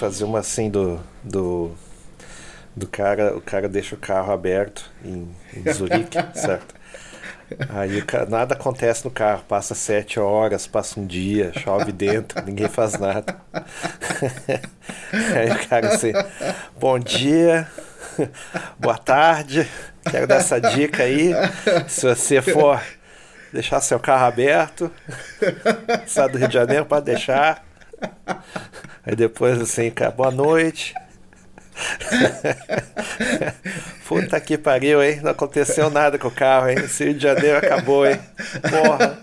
fazer uma assim do. do. do cara. O cara deixa o carro aberto em, em Zurique, certo? Aí nada acontece no carro, passa sete horas, passa um dia, chove dentro, ninguém faz nada. Aí o cara assim, bom dia, boa tarde, quero dar essa dica aí. Se você for deixar seu carro aberto, sai do Rio de Janeiro, pode deixar. Aí depois assim, cara, boa noite. Puta que pariu, hein? Não aconteceu nada com o carro, hein? Esse Rio de Janeiro acabou, hein? Porra.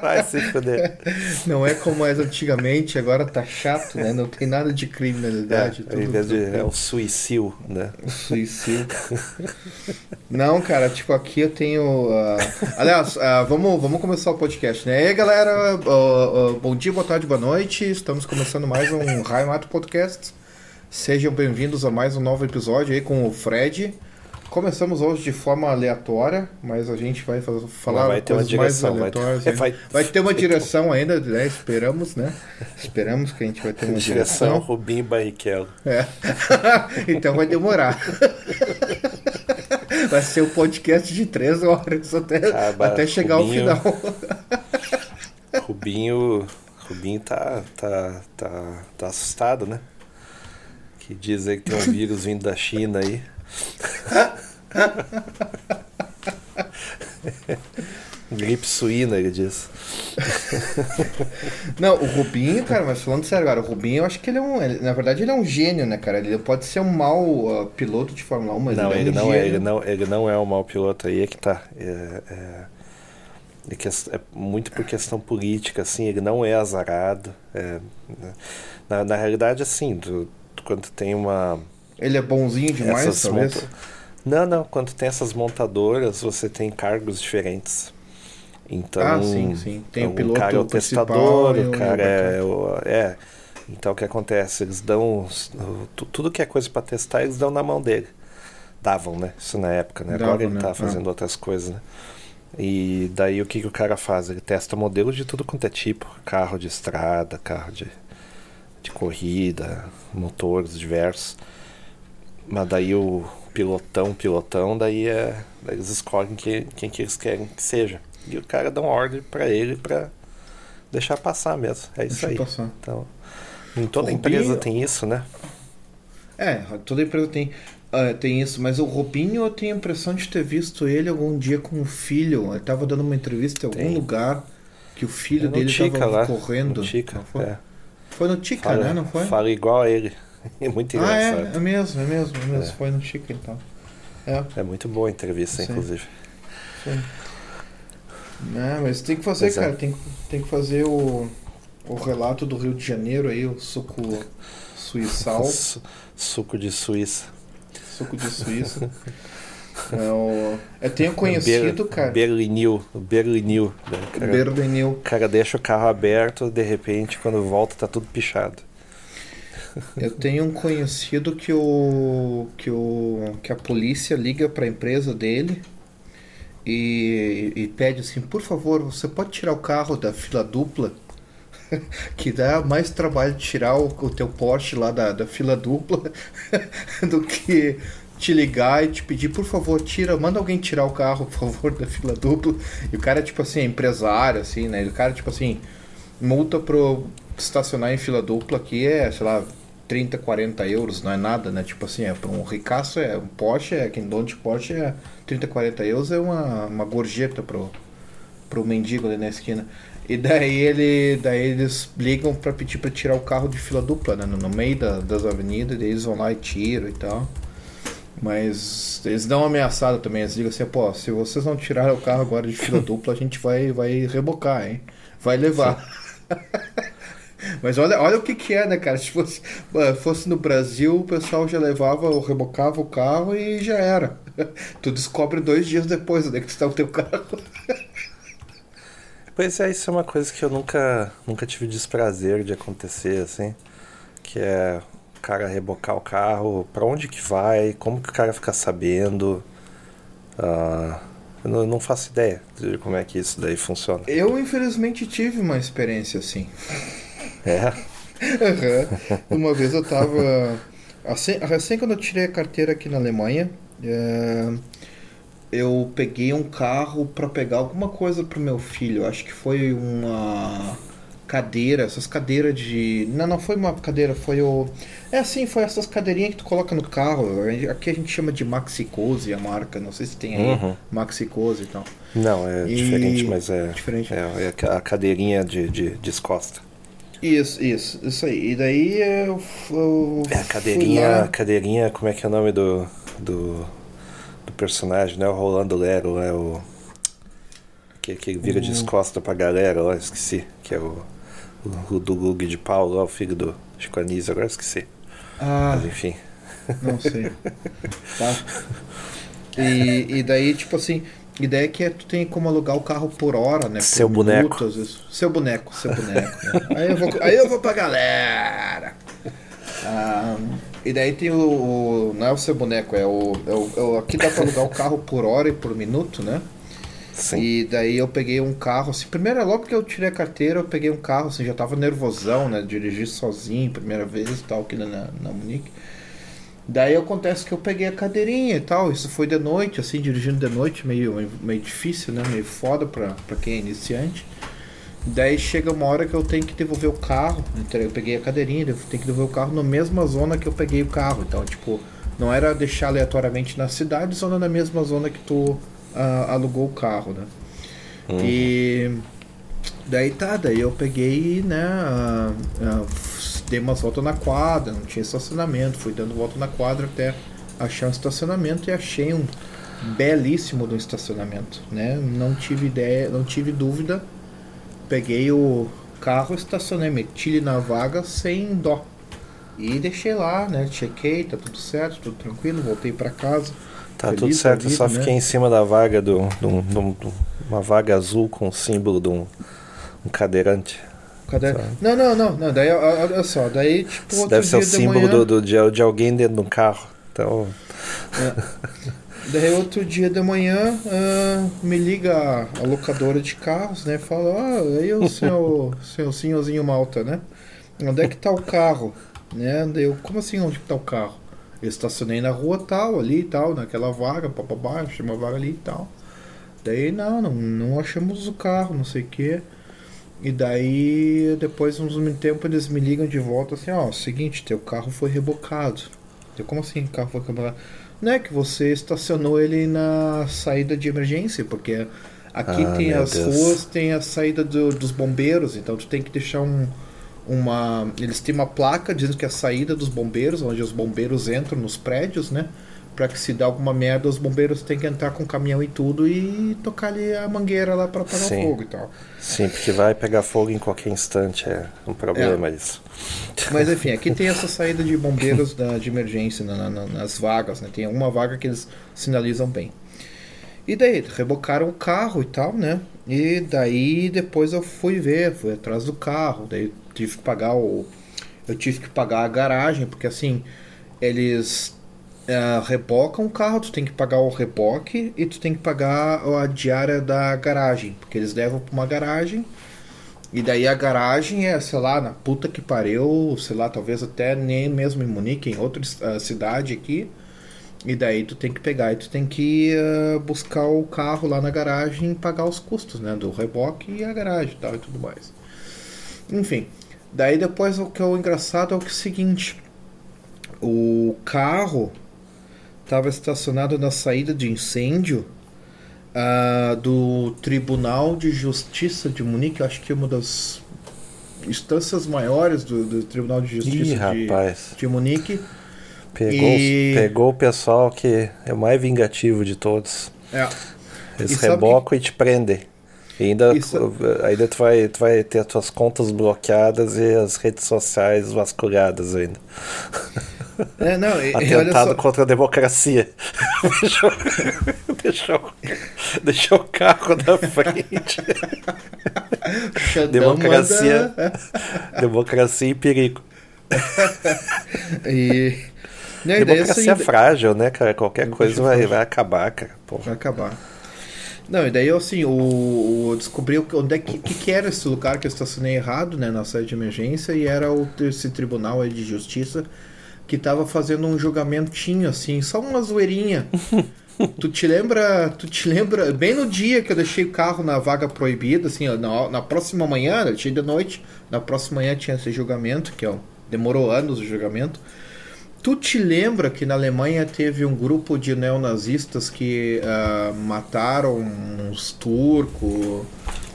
Vai se fuder. Não é como mais antigamente, agora tá chato, né? Não tem nada de criminalidade. É, vez de, é um suicídio, né? Um suicídio. Não, cara, tipo, aqui eu tenho. Uh... Aliás, uh, vamos, vamos começar o podcast, né? E aí, galera, uh, bom dia, boa tarde, boa noite. Estamos começando mais um Raio Mato Podcast. Sejam bem-vindos a mais um novo episódio aí com o Fred. Começamos hoje de forma aleatória, mas a gente vai fazer, falar vai uma direção, mais aleatórias. Vai, ter, vai, vai ter uma direção ainda, né? Esperamos, né? Esperamos que a gente vai ter uma direção. Direção Rubinho Barrichello. É. então vai demorar. vai ser um podcast de três horas até, ah, até chegar Rubinho, ao final. Rubinho, Rubinho tá, tá, tá, tá assustado, né? Que dizem que tem um vírus vindo da China aí. Gripe suína, ele diz. Não, o Rubinho, cara, mas falando sério agora, o Rubinho, eu acho que ele é um. Ele, na verdade, ele é um gênio, né, cara? Ele pode ser um mau uh, piloto de Fórmula 1, mas não, ele, é um não gênio. é. Ele não, ele não é um mau piloto aí, é que tá. É, é, é, que é muito por questão política, assim, ele não é azarado. É, né? na, na realidade, assim, do, quando tem uma. Ele é bonzinho demais, talvez? Monta... Não, não. Quando tem essas montadoras, você tem cargos diferentes. Então, ah, sim, sim. Tem então, o piloto cara é o testador, o cara é, o, é. Então o que acontece? Eles dão tudo que é coisa para testar, eles dão na mão dele. Davam, né? Isso na época, né? Agora ele né? tá fazendo ah. outras coisas, né? E daí o que, que o cara faz? Ele testa modelos de tudo quanto é tipo, carro de estrada, carro de de corrida, motores diversos. Mas daí o pilotão, pilotão, daí, é, daí eles escolhem quem, quem que eles querem que seja. E o cara dá uma ordem para ele para deixar passar mesmo. É isso Deixa aí. Passar. Então, em toda empresa tem isso, né? É, toda empresa tem, uh, tem isso, mas o Rubinho eu tenho a impressão de ter visto ele algum dia com o filho. Ele tava dando uma entrevista em algum tem. lugar que o filho é dele estava lá, correndo. Tica, é. Foi no Tica, fala, né? Não foi? Fala igual a ele. É muito engraçado. Ah, é, é mesmo, é mesmo, é mesmo. É. Foi no Tica então. É. é muito boa a entrevista, Sim. inclusive. Sim. É, mas tem que fazer, cara. Tem, tem que fazer o, o relato do Rio de Janeiro aí, o suco suíçal. suco de Suíça. Suco de Suíça. É o... Eu tenho conhecido, Ber, cara. Berlinil. Berlinil. Né? Cara, Berlinil. O cara deixa o carro aberto, de repente, quando volta, tá tudo pichado. Eu tenho um conhecido que o que o que a polícia liga para a empresa dele e, e pede assim, por favor, você pode tirar o carro da fila dupla? que dá mais trabalho tirar o, o teu Porsche lá da, da fila dupla do que te ligar e te pedir, por favor, tira, manda alguém tirar o carro, por favor, da fila dupla. E o cara, tipo assim, é empresário, assim, né? E o cara, tipo assim, multa pro estacionar em fila dupla aqui é, sei lá, 30, 40 euros, não é nada, né? Tipo assim, é para um ricaço, é um Porsche, é quem dono de Porsche é 30, 40 euros, é uma, uma gorjeta pro, pro mendigo ali na esquina. E daí ele, daí eles ligam para pedir para tirar o carro de fila dupla, né? No, meio da, das avenidas, eles vão lá e tiram e tal. Mas eles dão uma ameaçada também. Eles digam assim, pô, se vocês não tirarem o carro agora de fila dupla, a gente vai, vai rebocar, hein? Vai levar. Mas olha, olha o que, que é, né, cara? Se fosse, fosse no Brasil, o pessoal já levava, ou rebocava o carro e já era. Tu descobre dois dias depois onde é que está o teu carro. Pois é, isso é uma coisa que eu nunca, nunca tive desprazer de acontecer, assim. Que é cara rebocar o carro, para onde que vai, como que o cara fica sabendo. Uh, eu não, não, faço ideia de como é que isso daí funciona. Eu, infelizmente, tive uma experiência assim. É? uhum. Uma vez eu tava. Assim, assim quando eu tirei a carteira aqui na Alemanha, é, eu peguei um carro para pegar alguma coisa pro meu filho. Acho que foi uma cadeira, essas cadeiras de. Não, não foi uma cadeira, foi o. É assim, foi essas cadeirinhas que tu coloca no carro. Aqui a gente chama de Maxicose a marca, não sei se tem aí uhum. Maxicose e tal. Não, é e... diferente, mas é. Diferente. É, é a cadeirinha de, de descosta. Isso, isso, isso aí. E daí eu. eu é a cadeirinha, cadeirinha, como é que é o nome do. do, do personagem, né? O Rolando Lero, é o. Que, que vira de descosta pra galera, ó, esqueci. Que é o o, do Gug de Paulo, o filho do Chico Anísio, agora esqueci. Ah, Mas enfim. Não sei. tá. E, e daí, tipo assim, a ideia é que tu tem como alugar o carro por hora, né? Por seu boneco. Seu boneco, seu boneco. Né? aí, eu vou, aí eu vou pra galera. Ah, e daí tem o, o, Não é o seu boneco, é o, é o, é o. Aqui dá pra alugar o carro por hora e por minuto, né? Sim. E daí eu peguei um carro, assim, primeiro é logo que eu tirei a carteira, eu peguei um carro, assim, já tava nervosão, né? Dirigir sozinho, primeira vez e tal, aqui na, na Munique. Daí acontece que eu peguei a cadeirinha e tal, isso foi de noite, assim, dirigindo de noite, meio, meio difícil, né? Meio foda pra, pra quem é iniciante. Daí chega uma hora que eu tenho que devolver o carro, eu peguei a cadeirinha, eu tenho que devolver o carro na mesma zona que eu peguei o carro. Então, tipo, não era deixar aleatoriamente na cidade, só na mesma zona que tu alugou o carro, né? Uhum. E daí tá, daí eu peguei, né? Dei umas voltas na quadra, não tinha estacionamento, fui dando volta na quadra até achar um estacionamento e achei um belíssimo do estacionamento, né? Não tive ideia, não tive dúvida. Peguei o carro, estacionei, meti ele na vaga sem dó. E deixei lá, né? Chequei, tá tudo certo, tudo tranquilo, voltei para casa. Tá Feliz tudo certo, vida, só né? fiquei em cima da vaga do, do, do, do, uma vaga azul com o símbolo de um, um cadeirante. Cadê? Não, não, não, não. Daí, olha só, daí tipo. Deve ser o símbolo manhã... do, de, de alguém dentro de um carro. Então. É. Daí outro dia de manhã uh, me liga a, locadora de carros, né? Fala, ah, aí o seu, seu senhorzinho Malta, né? Onde é que tá o carro? Né? Daí eu, como assim onde que tá o carro? Eu estacionei na rua tal, ali e tal, naquela vaga, papabá, achei uma vaga ali e tal. Daí não, não, não achamos o carro, não sei o que. E daí depois uns tempo eles me ligam de volta assim, ó, seguinte, teu carro foi rebocado. Eu, como assim o carro foi rebocado? Não é que você estacionou ele na saída de emergência, porque aqui ah, tem as Deus. ruas, tem a saída do, dos bombeiros, então tu tem que deixar um, uma. Eles têm uma placa dizendo que é a saída dos bombeiros, onde os bombeiros entram nos prédios, né? Pra que se dá alguma merda, os bombeiros têm que entrar com o caminhão e tudo e tocar ali a mangueira lá para apagar o fogo e tal. Sim, porque vai pegar fogo em qualquer instante, é um problema é. isso. Mas enfim, aqui tem essa saída de bombeiros da, de emergência na, na, nas vagas, né? Tem uma vaga que eles sinalizam bem. E daí, rebocaram o carro e tal, né? E daí depois eu fui ver, fui atrás do carro, daí tive que pagar o. Eu tive que pagar a garagem, porque assim, eles uh, rebocam o carro, tu tem que pagar o reboque e tu tem que pagar a diária da garagem, porque eles levam para uma garagem. E daí a garagem é, sei lá, na puta que pariu, sei lá, talvez até nem mesmo em Munique, em outra uh, cidade aqui. E daí tu tem que pegar e tu tem que uh, buscar o carro lá na garagem e pagar os custos, né? Do reboque e a garagem e tal e tudo mais. Enfim, daí depois o que é o engraçado é o, seguinte: o carro estava estacionado na saída de incêndio uh, do Tribunal de Justiça de Munique, acho que é uma das instâncias maiores do, do Tribunal de Justiça Ih, de, de Munique. Pegou, e... pegou o pessoal que é o mais vingativo de todos. É. Eles rebocam que... e te prendem. E ainda, Isso... ainda tu, vai, tu vai ter as tuas contas bloqueadas e as redes sociais vasculhadas ainda. É, não, e, Atentado só... contra a democracia. deixou, deixou, deixou o carro na frente. democracia, democracia e perigo. e não, Democracia é frágil, né, cara? Qualquer coisa vai, vai acabar, cara. Porra. Vai acabar. Não, e daí eu assim, o, o descobri onde é que, que, que, era esse lugar que eu estacionei errado, né, na sede de emergência, e era o, esse tribunal aí de justiça que tava fazendo um julgamentinho, assim, só uma zoeirinha. tu te lembra, tu te lembra, bem no dia que eu deixei o carro na vaga proibida, assim, na, na próxima manhã, eu deixei de noite, na próxima manhã tinha esse julgamento, que ó, demorou anos o julgamento. Tu te lembra que na Alemanha teve um grupo de neonazistas que uh, mataram uns turcos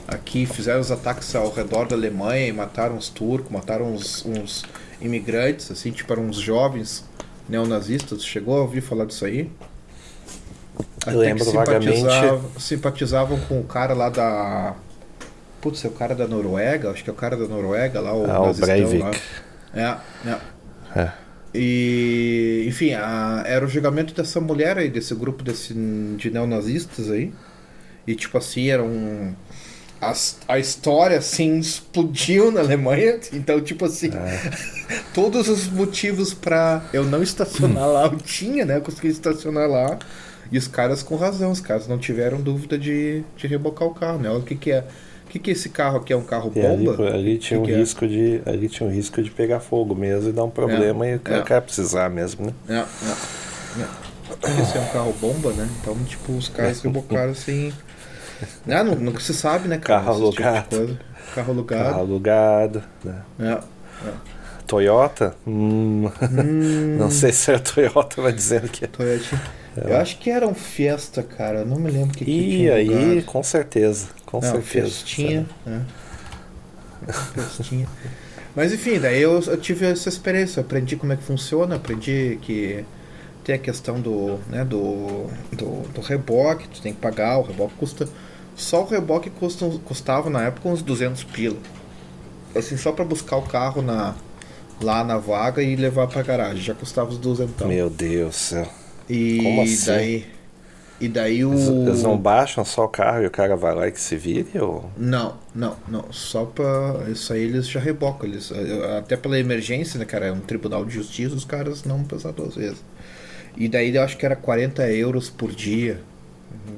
aqui, fizeram os ataques ao redor da Alemanha e mataram os turcos, mataram uns, uns imigrantes, assim, tipo, eram uns jovens neonazistas. Chegou a ouvir falar disso aí? Eu Até lembro simpatizavam, vagamente. Simpatizavam com o cara lá da. Putz, é o cara da Noruega? Acho que é o cara da Noruega lá, o, ah, o Breivik. Lá. É, é. é. E, enfim, a, era o julgamento dessa mulher aí, desse grupo desse, de neonazistas aí. E, tipo assim, era um. A, a história, assim, explodiu na Alemanha. Então, tipo assim, é. todos os motivos para eu não estacionar lá, eu tinha, né? Eu consegui estacionar lá. E os caras com razão, os caras não tiveram dúvida de, de rebocar o carro, né? Olha o que, que é o que, que esse carro aqui é um carro bomba? Ali, ali, tinha que um que é? risco é? de ali tinha um risco de pegar fogo mesmo e dar um problema é, e o cara, é. precisar mesmo, né? É, é, é. Esse é um carro bomba, né? Então, tipo, os caras rebocaram assim. Ah, não, não se sabe, né, cara? Carro alugado. Tipo carro alugado. Carro alugado, né? É. é. Toyota? Hum. Hum. não sei se era Toyota, vai dizendo que é. Toyota. Eu acho que era um Fiesta, cara. Eu não me lembro que, que e tinha aí, com certeza. Com não, certeza. Festinha. Né? Festinha. Mas enfim, daí eu, eu, tive essa experiência, aprendi como é que funciona, aprendi que tem a questão do, né, do, do, do reboque, tu tem que pagar, o reboque custa. Só o reboque custa, custava na época uns 200 pila. Assim, só para buscar o carro na, lá na vaga e levar pra garagem, já custava uns 200. Meu Deus do céu. E Como assim? daí e daí o. Eles não baixam só o carro e o cara vai lá e que se vire? Ou... Não, não, não. Só pra. Isso aí eles já rebocam. Eles, até pela emergência, né, cara? É um tribunal de justiça, os caras não pensar duas vezes. E daí eu acho que era 40 euros por dia.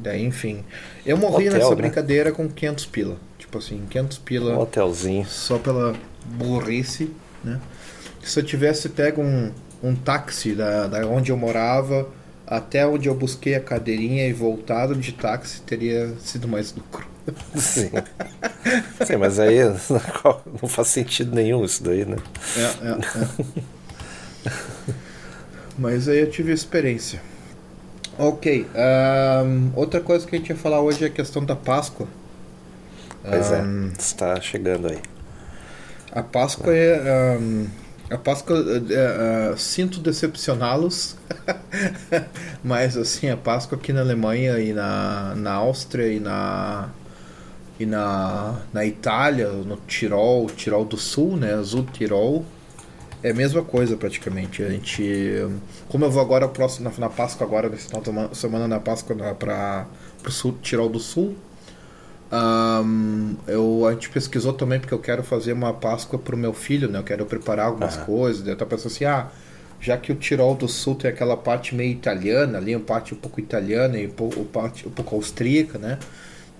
Daí, enfim. Eu morri Hotel, nessa né? brincadeira com 500 pila. Tipo assim, 500 pila. Um hotelzinho. Só pela burrice, né? Se eu tivesse pego um, um táxi da, da onde eu morava até onde eu busquei a cadeirinha e voltado de táxi teria sido mais lucro. Sim. Sim, mas aí não faz sentido nenhum isso daí, né? É, é, é. mas aí eu tive experiência. Ok. Um, outra coisa que a gente ia falar hoje é a questão da Páscoa. Pois um, é, está chegando aí. A Páscoa é. Um, a Páscoa, uh, uh, sinto decepcioná-los, mas assim, a Páscoa aqui na Alemanha e na, na Áustria e na e na, na Itália, no Tirol, Tirol do Sul, né, Azul Tirol, é a mesma coisa praticamente. A gente, como eu vou agora próximo na, na Páscoa agora nesse final de semana na Páscoa para o Tirol do Sul, um, eu, a gente pesquisou também porque eu quero fazer uma Páscoa para o meu filho, né? Eu quero preparar algumas uhum. coisas. Eu tava pensando assim, ah, já que o Tirol do Sul tem aquela parte meio italiana, ali uma parte um pouco italiana e um pouco, parte, um pouco austríaca, né?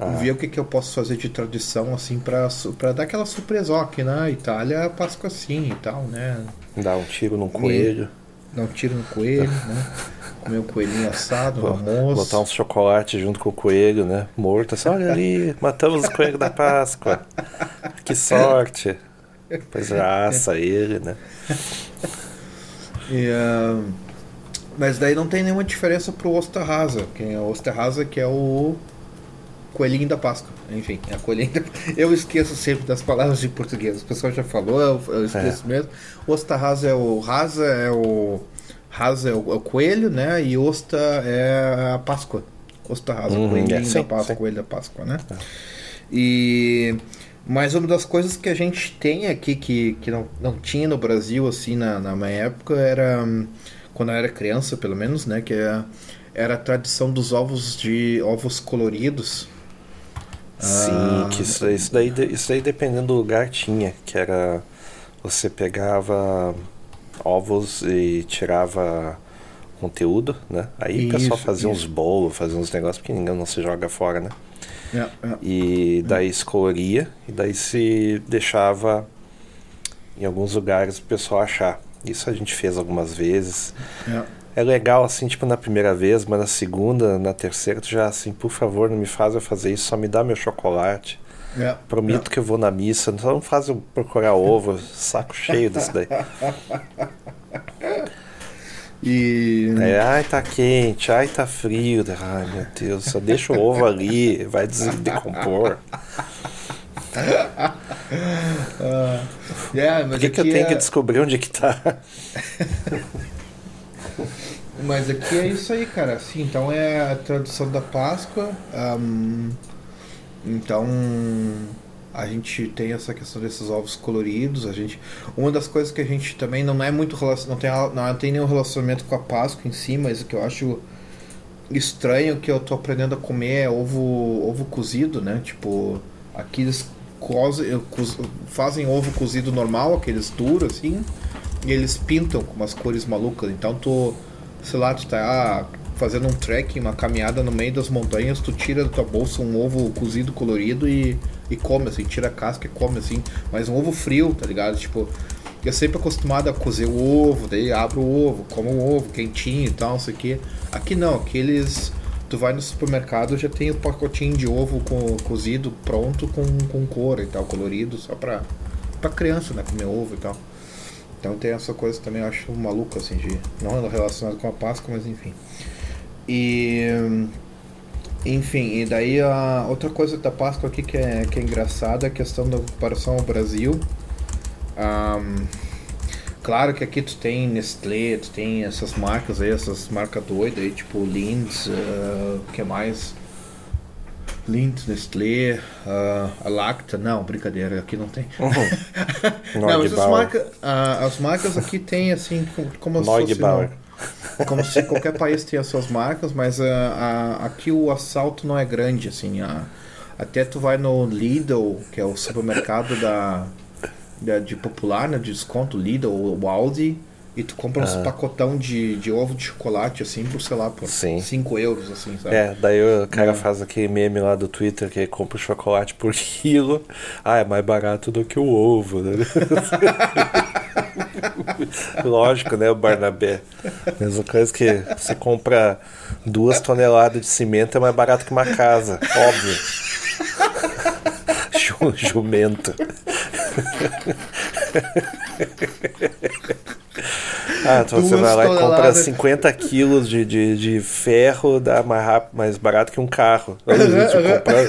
Uhum. Ver o que, que eu posso fazer de tradição, assim, para dar aquela surpresa. Ó, aqui na Itália, a Páscoa assim e tal, né? Dar um tiro num coelho. E, dar um tiro no coelho, né? comer um coelhinho assado, um almoço. Botar uns chocolates junto com o coelho, né? Morto. Assim, olha ali, matamos o coelho da Páscoa. Que sorte. Depois assa ele, né? E, uh, mas daí não tem nenhuma diferença pro Osterhaza. Que é o Osterhaza que é o coelhinho da Páscoa. Enfim, é a coelhinho da... Eu esqueço sempre das palavras de português. O pessoal já falou, eu, eu esqueço é. mesmo. Osterhaza é o Rasa, é o Rasa é o, é o, coelho, né? E Osta é a Páscoa. Osta Rasa, uhum, coelhinho é, sim, da Páscoa, sim. coelho da Páscoa, né? É. E... Mas uma das coisas que a gente tem aqui que, que não, não tinha no Brasil, assim, na, na minha época, era... Quando eu era criança, pelo menos, né? Que era, é, era a tradição dos ovos de... Ovos coloridos. Sim, ah, que isso, isso, daí, isso daí dependendo do lugar tinha, que era... Você pegava ovos e tirava conteúdo, né? Aí isso, o pessoal fazia isso. uns bolos, fazia uns negócios, porque ninguém não se joga fora, né? É, é. E daí se coloria, e daí se deixava em alguns lugares o pessoal achar. Isso a gente fez algumas vezes. É. é legal, assim, tipo, na primeira vez, mas na segunda, na terceira, tu já, assim, por favor, não me faz eu fazer isso, só me dá meu chocolate. É, Prometo é. que eu vou na missa, não faz eu procurar ovo, saco cheio disso daí. E. É, ai, tá quente, ai, tá frio. Ai, meu Deus, só deixa o ovo ali, vai decompor. uh, yeah, mas Por que, que eu tenho é... que descobrir onde é que tá? Mas aqui é isso aí, cara. Assim, então é a tradução da Páscoa. Um, então a gente tem essa questão desses ovos coloridos. A gente, uma das coisas que a gente também não é muito não tem não tem nenhum relacionamento com a Páscoa em si, mas o que eu acho estranho que eu tô aprendendo a comer é ovo ovo cozido, né? Tipo aqui eles cozem, fazem ovo cozido normal, aqueles duros assim, e eles pintam com umas cores malucas. Então tu, sei lá, tu tá ah, fazendo um trekking, uma caminhada no meio das montanhas, tu tira da tua bolsa um ovo cozido colorido e e come, assim, tira a casca e come, assim. Mas um ovo frio, tá ligado? Tipo, eu sempre acostumado a cozer o ovo, daí abro o ovo, como o ovo quentinho e tal, não sei o quê. Aqui não, aqui eles. Tu vai no supermercado já tem o pacotinho de ovo com, cozido pronto com, com cor e tal, colorido, só pra, pra criança, né? Comer ovo e tal. Então tem essa coisa também, eu acho maluco, assim, de. Não relacionado com a Páscoa, mas enfim. E. Enfim, e daí a outra coisa da Páscoa aqui que é, que é engraçada é a questão da comparação ao Brasil. Um, claro que aqui tu tem Nestlé, tu tem essas marcas aí, essas marcas doidas aí, tipo Lindt, uh, que mais? Lindt, Nestlé, uh, a Lacta, não, brincadeira, aqui não tem. Uhum. não, mas as marcas, uh, as marcas aqui tem assim, como se fosse... Como se qualquer país tenha suas marcas, mas uh, aqui o assalto não é grande, assim. Até tu vai no Lidl, que é o supermercado da, da de popular, né, de desconto, Lidl ou Aldi, e tu compra uns pacotão de, de ovo de chocolate, assim, por, sei lá, por 5 euros, assim, sabe? É, daí o cara é. faz aquele meme lá do Twitter que compra o chocolate por quilo. Ah, é mais barato do que o ovo, né? Lógico, né, o Barnabé? Mesma coisa que você compra duas toneladas de cimento é mais barato que uma casa, óbvio. Jumento. Ah, então você vai lá e compra 50 quilos de, de, de ferro, dá mais, rápido, mais barato que um carro. Se eu comprar,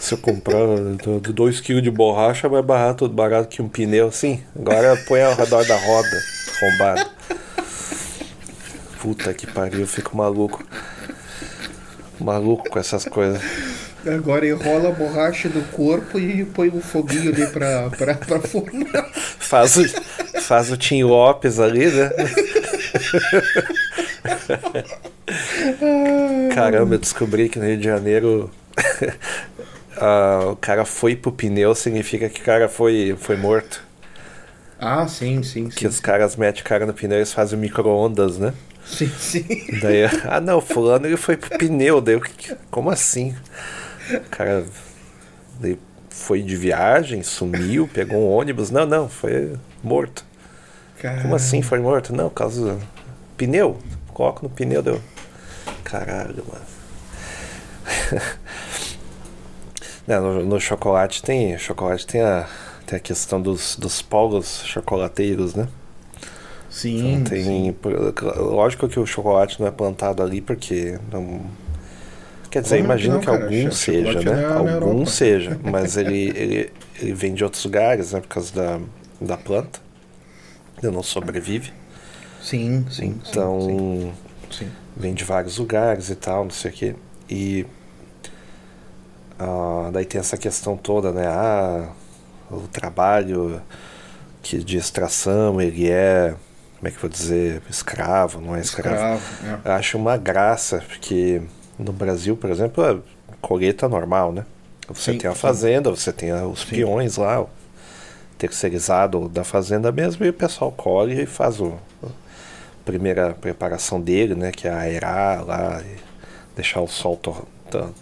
se eu comprar 2 quilos de borracha, é mais barato, barato que um pneu. Sim, agora põe ao redor da roda, rombado. Puta que pariu, eu fico maluco. Maluco com essas coisas. Agora enrola a borracha do corpo e põe um foguinho ali pra, pra, pra forma. Faz o, faz o Tim Lopes ali, né? Caramba, eu descobri que no Rio de Janeiro uh, o cara foi pro pneu significa que o cara foi, foi morto. Ah, sim, sim, Que sim. os caras metem o cara no pneu e eles fazem micro-ondas, né? Sim, sim. Daí, ah não, fulano ele foi pro pneu, daí, como assim? O cara foi de viagem, sumiu, pegou um ônibus. Não, não, foi morto. Caramba. Como assim foi morto? Não, causa pneu. Coloca no pneu, deu. Caralho, mano. No, no, chocolate tem. Chocolate tem a, tem a questão dos, dos polos chocolateiros, né? Sim. Então tem, sim. Lógico que o chocolate não é plantado ali porque não. Quer dizer, Como imagino não, que cara, algum seja, né? É algum seja, mas ele, ele, ele vem de outros lugares, né? Por causa da, da planta. Ele não sobrevive. Sim, sim. Então, sim, sim. vem de vários lugares e tal, não sei o quê. E uh, daí tem essa questão toda, né? Ah, o trabalho que de extração, ele é como é que eu vou dizer, escravo, não é escravo. escravo é. Acho uma graça, porque no Brasil, por exemplo, é colheita normal, né? Você sim, tem a fazenda, sim. você tem os sim. peões lá, o terceirizado da fazenda mesmo, e o pessoal colhe e faz o, primeira preparação dele, né, que é aerar lá, deixar o sol tor uh,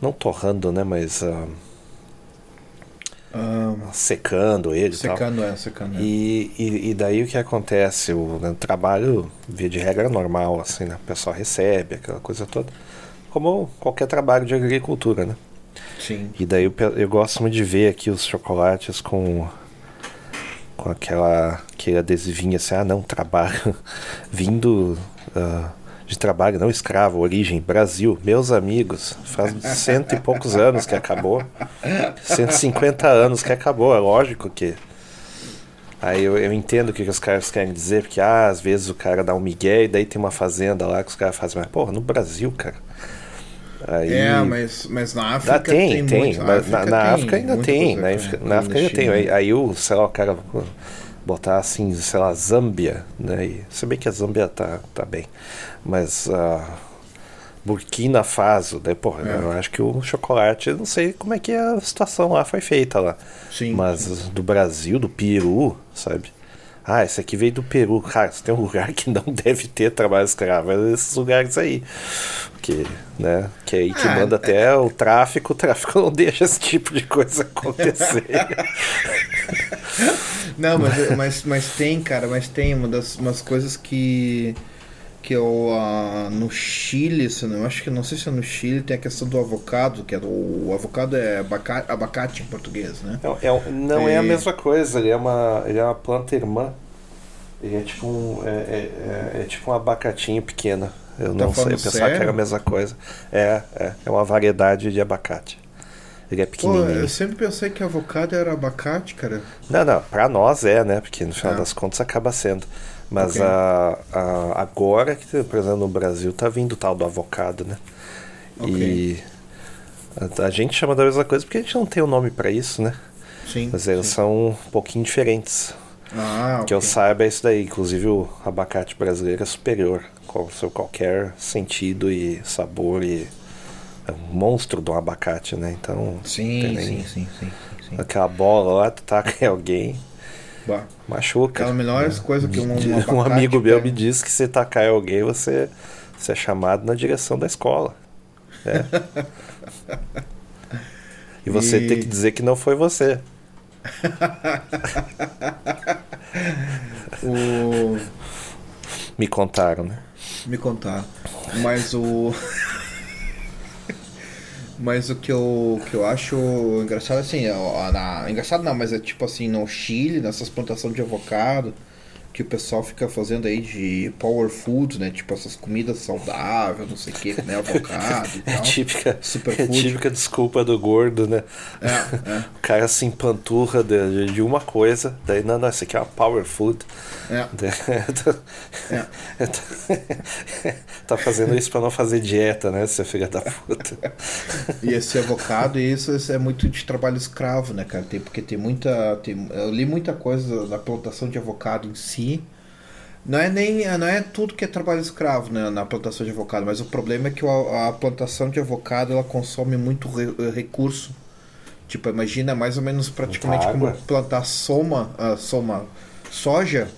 não torrando, né, mas uh, secando ele. Secando, tal. é, secando. É. E, e, e, daí o que acontece? O né, trabalho, via de regra, normal, assim, né? O pessoal recebe aquela coisa toda. Como qualquer trabalho de agricultura, né? Sim. E daí eu, eu gosto muito de ver aqui os chocolates com com aquela aquele adesivinho assim, ah não, trabalho vindo uh, de trabalho não escravo, origem Brasil, meus amigos, faz cento e poucos anos que acabou, 150 anos que acabou, é lógico que Aí eu, eu entendo o que, que os caras querem dizer, porque ah, às vezes o cara dá um migué e daí tem uma fazenda lá que os caras fazem, mas porra, no Brasil, cara. Aí... É, mas, mas na África ah, tem, tem, tem. Muito. Na, África, na, na tem África ainda tem. Na, África, na África ainda tem. Aí, aí o, sei lá, o cara botar assim, sei lá, Zâmbia, né? E, se bem que a Zâmbia tá, tá bem. Mas uh, Burkina Faso, daí, porra, é. eu acho que o chocolate, não sei como é que a situação lá foi feita lá. Sim. Mas sim. do Brasil, do Peru, sabe? Ah, esse aqui veio do Peru. Cara, tem um lugar que não deve ter trabalho escravo. É esses lugares aí. Que, né, que aí que ah, manda é... até o tráfico. O tráfico não deixa esse tipo de coisa acontecer. não, mas, mas, mas tem, cara, mas tem uma das umas coisas que que é o, no Chile, se não, acho que não sei se é no Chile, tem a questão do avocado, que é do, o avocado é abacate, abacate em português, né? É, é, não é, é a mesma coisa, ele é uma, ele é uma planta irmã. Ele é tipo um, é, é, é, é tipo um abacatinho pequeno. Eu tá não sei, eu pensava sério? que era a mesma coisa. É, é, é uma variedade de abacate. Ele é pequenininho. Pô, eu sempre pensei que avocado era abacate, cara. Não, não, pra nós é, né? Porque no final das contas acaba sendo. Mas okay. a, a, agora que, por exemplo, no Brasil tá vindo o tal do avocado, né? Okay. E a, a, gente chama da mesma coisa porque a gente não tem o um nome para isso, né? Sim. Mas eles sim. são um pouquinho diferentes. Ah, que eu saiba é isso daí. Inclusive o abacate brasileiro é superior com seu qualquer sentido e sabor e é um monstro do abacate, né? Então. Sim, sim, sim, sim, sim, Aquela bola lá, tu taca em alguém. Bah. Machuca. É a melhor né? coisa que um, um, um amigo meu me disse que se tacar alguém, você, você é chamado na direção da escola. É. e você e... tem que dizer que não foi você. o... Me contaram, né? Me contaram. Mas o. Mas o que eu, que eu acho engraçado assim, na, engraçado não, mas é tipo assim, no Chile, nessas plantações de avocado, que o pessoal fica fazendo aí de power food, né? Tipo essas comidas saudáveis, não sei o que, né? Avocado e é tal. Típica, é típica desculpa do gordo, né? É, é. O cara se empanturra de, de uma coisa, daí, não, não, isso aqui é uma power food. É. é. tá fazendo isso pra não fazer dieta, né? Seu filho da puta. e esse avocado, isso, isso é muito de trabalho escravo, né, cara? Tem, porque tem muita. Tem, eu li muita coisa da plantação de avocado em si não é nem não é tudo que é trabalho escravo né, na plantação de avocado, mas o problema é que a, a plantação de avocado ela consome muito re, recurso. Tipo, imagina mais ou menos praticamente como plantar soma, uh, soma soja.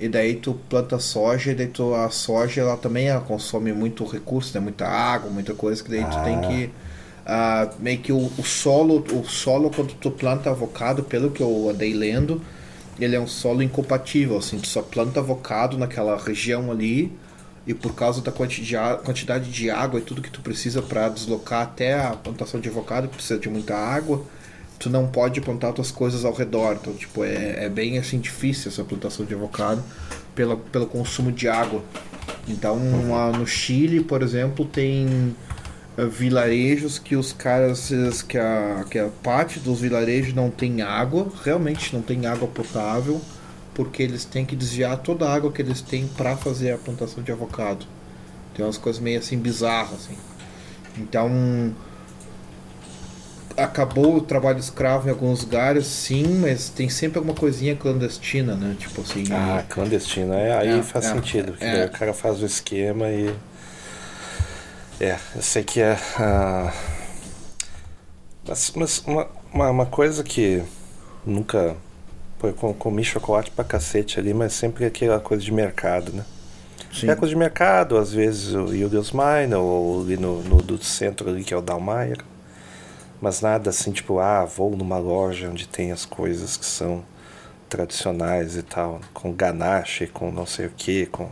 E daí tu planta soja e daí tu, a soja ela também ela consome muito recurso, né? Muita água, muita coisa que daí ah. tu tem que uh, meio que o, o solo, o solo quando tu planta avocado, pelo que eu andei lendo, ele é um solo incompatível, assim, tu só planta avocado naquela região ali e por causa da quantidade de água e tudo que tu precisa para deslocar até a plantação de avocado, que precisa de muita água, tu não pode plantar outras coisas ao redor. Então, tipo, é, é bem assim difícil essa plantação de avocado pela, pelo consumo de água. Então, no Chile, por exemplo, tem vilarejos que os caras que a, que a parte dos vilarejos não tem água, realmente não tem água potável, porque eles têm que desviar toda a água que eles têm para fazer a plantação de avocado. Tem umas coisas meio assim bizarras assim. Então acabou o trabalho escravo em alguns lugares, sim, mas tem sempre alguma coisinha clandestina, né? Tipo assim. Ah, clandestina, é, aí é, faz é, sentido, porque é. o cara faz o esquema e é, eu sei que é. Uh, mas, mas uma, uma, uma, coisa que nunca Pô, eu comi chocolate pra cacete ali, mas sempre aquela coisa de mercado, né? Sim. É coisa de mercado, às vezes o Julius Mine, ou ali no, no, do centro ali, que é o Dalmayer. Mas nada assim, tipo, ah, vou numa loja onde tem as coisas que são tradicionais e tal, com ganache, com não sei o que, com.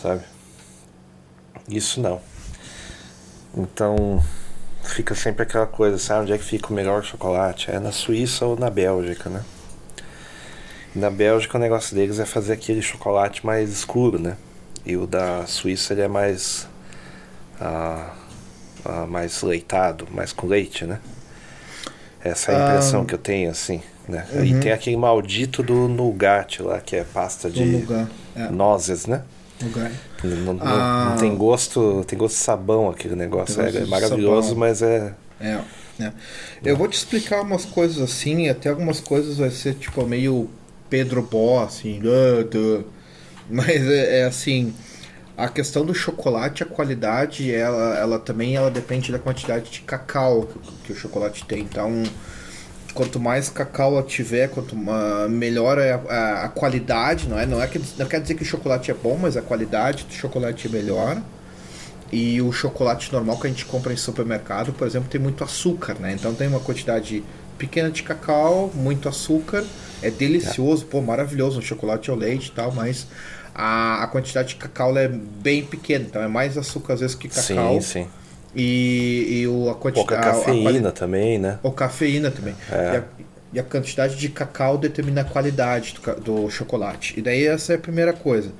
Sabe? Isso não. Então, fica sempre aquela coisa, sabe onde é que fica o melhor chocolate? É na Suíça ou na Bélgica, né? E na Bélgica o negócio deles é fazer aquele chocolate mais escuro, né? E o da Suíça ele é mais. Ah, ah, mais leitado, mais com leite, né? Essa é a impressão ah, que eu tenho, assim. Né? Uhum. E tem aquele maldito do nougat lá, que é pasta de é. nozes, né? Nougat. Não, não, ah, não, tem gosto, tem gosto de sabão aquele negócio. É, é, maravilhoso, mas é. É, é. Eu vou te explicar umas coisas assim, até algumas coisas vai ser tipo meio Pedro Bó, assim, mas é, é, assim, a questão do chocolate, a qualidade, ela, ela também ela depende da quantidade de cacau que, que o chocolate tem. Então, quanto mais cacau tiver, quanto uh, melhor é a, a, a, qualidade, não é? Não, é que, não quer dizer que o chocolate é bom, mas a qualidade do chocolate é melhor. E o chocolate normal que a gente compra em supermercado, por exemplo, tem muito açúcar, né? Então tem uma quantidade pequena de cacau, muito açúcar, é delicioso, pô, maravilhoso, um chocolate ao leite e tal, mas a, a quantidade de cacau é bem pequena, então é mais açúcar às vezes que cacau. Sim, sim. E, e o, a quantidade. Pouca cafeína a, a, também, né? Ou cafeína também. É. E, a, e, a, quantidade de cacau determina a qualidade do, do chocolate. E daí essa é a primeira coisa.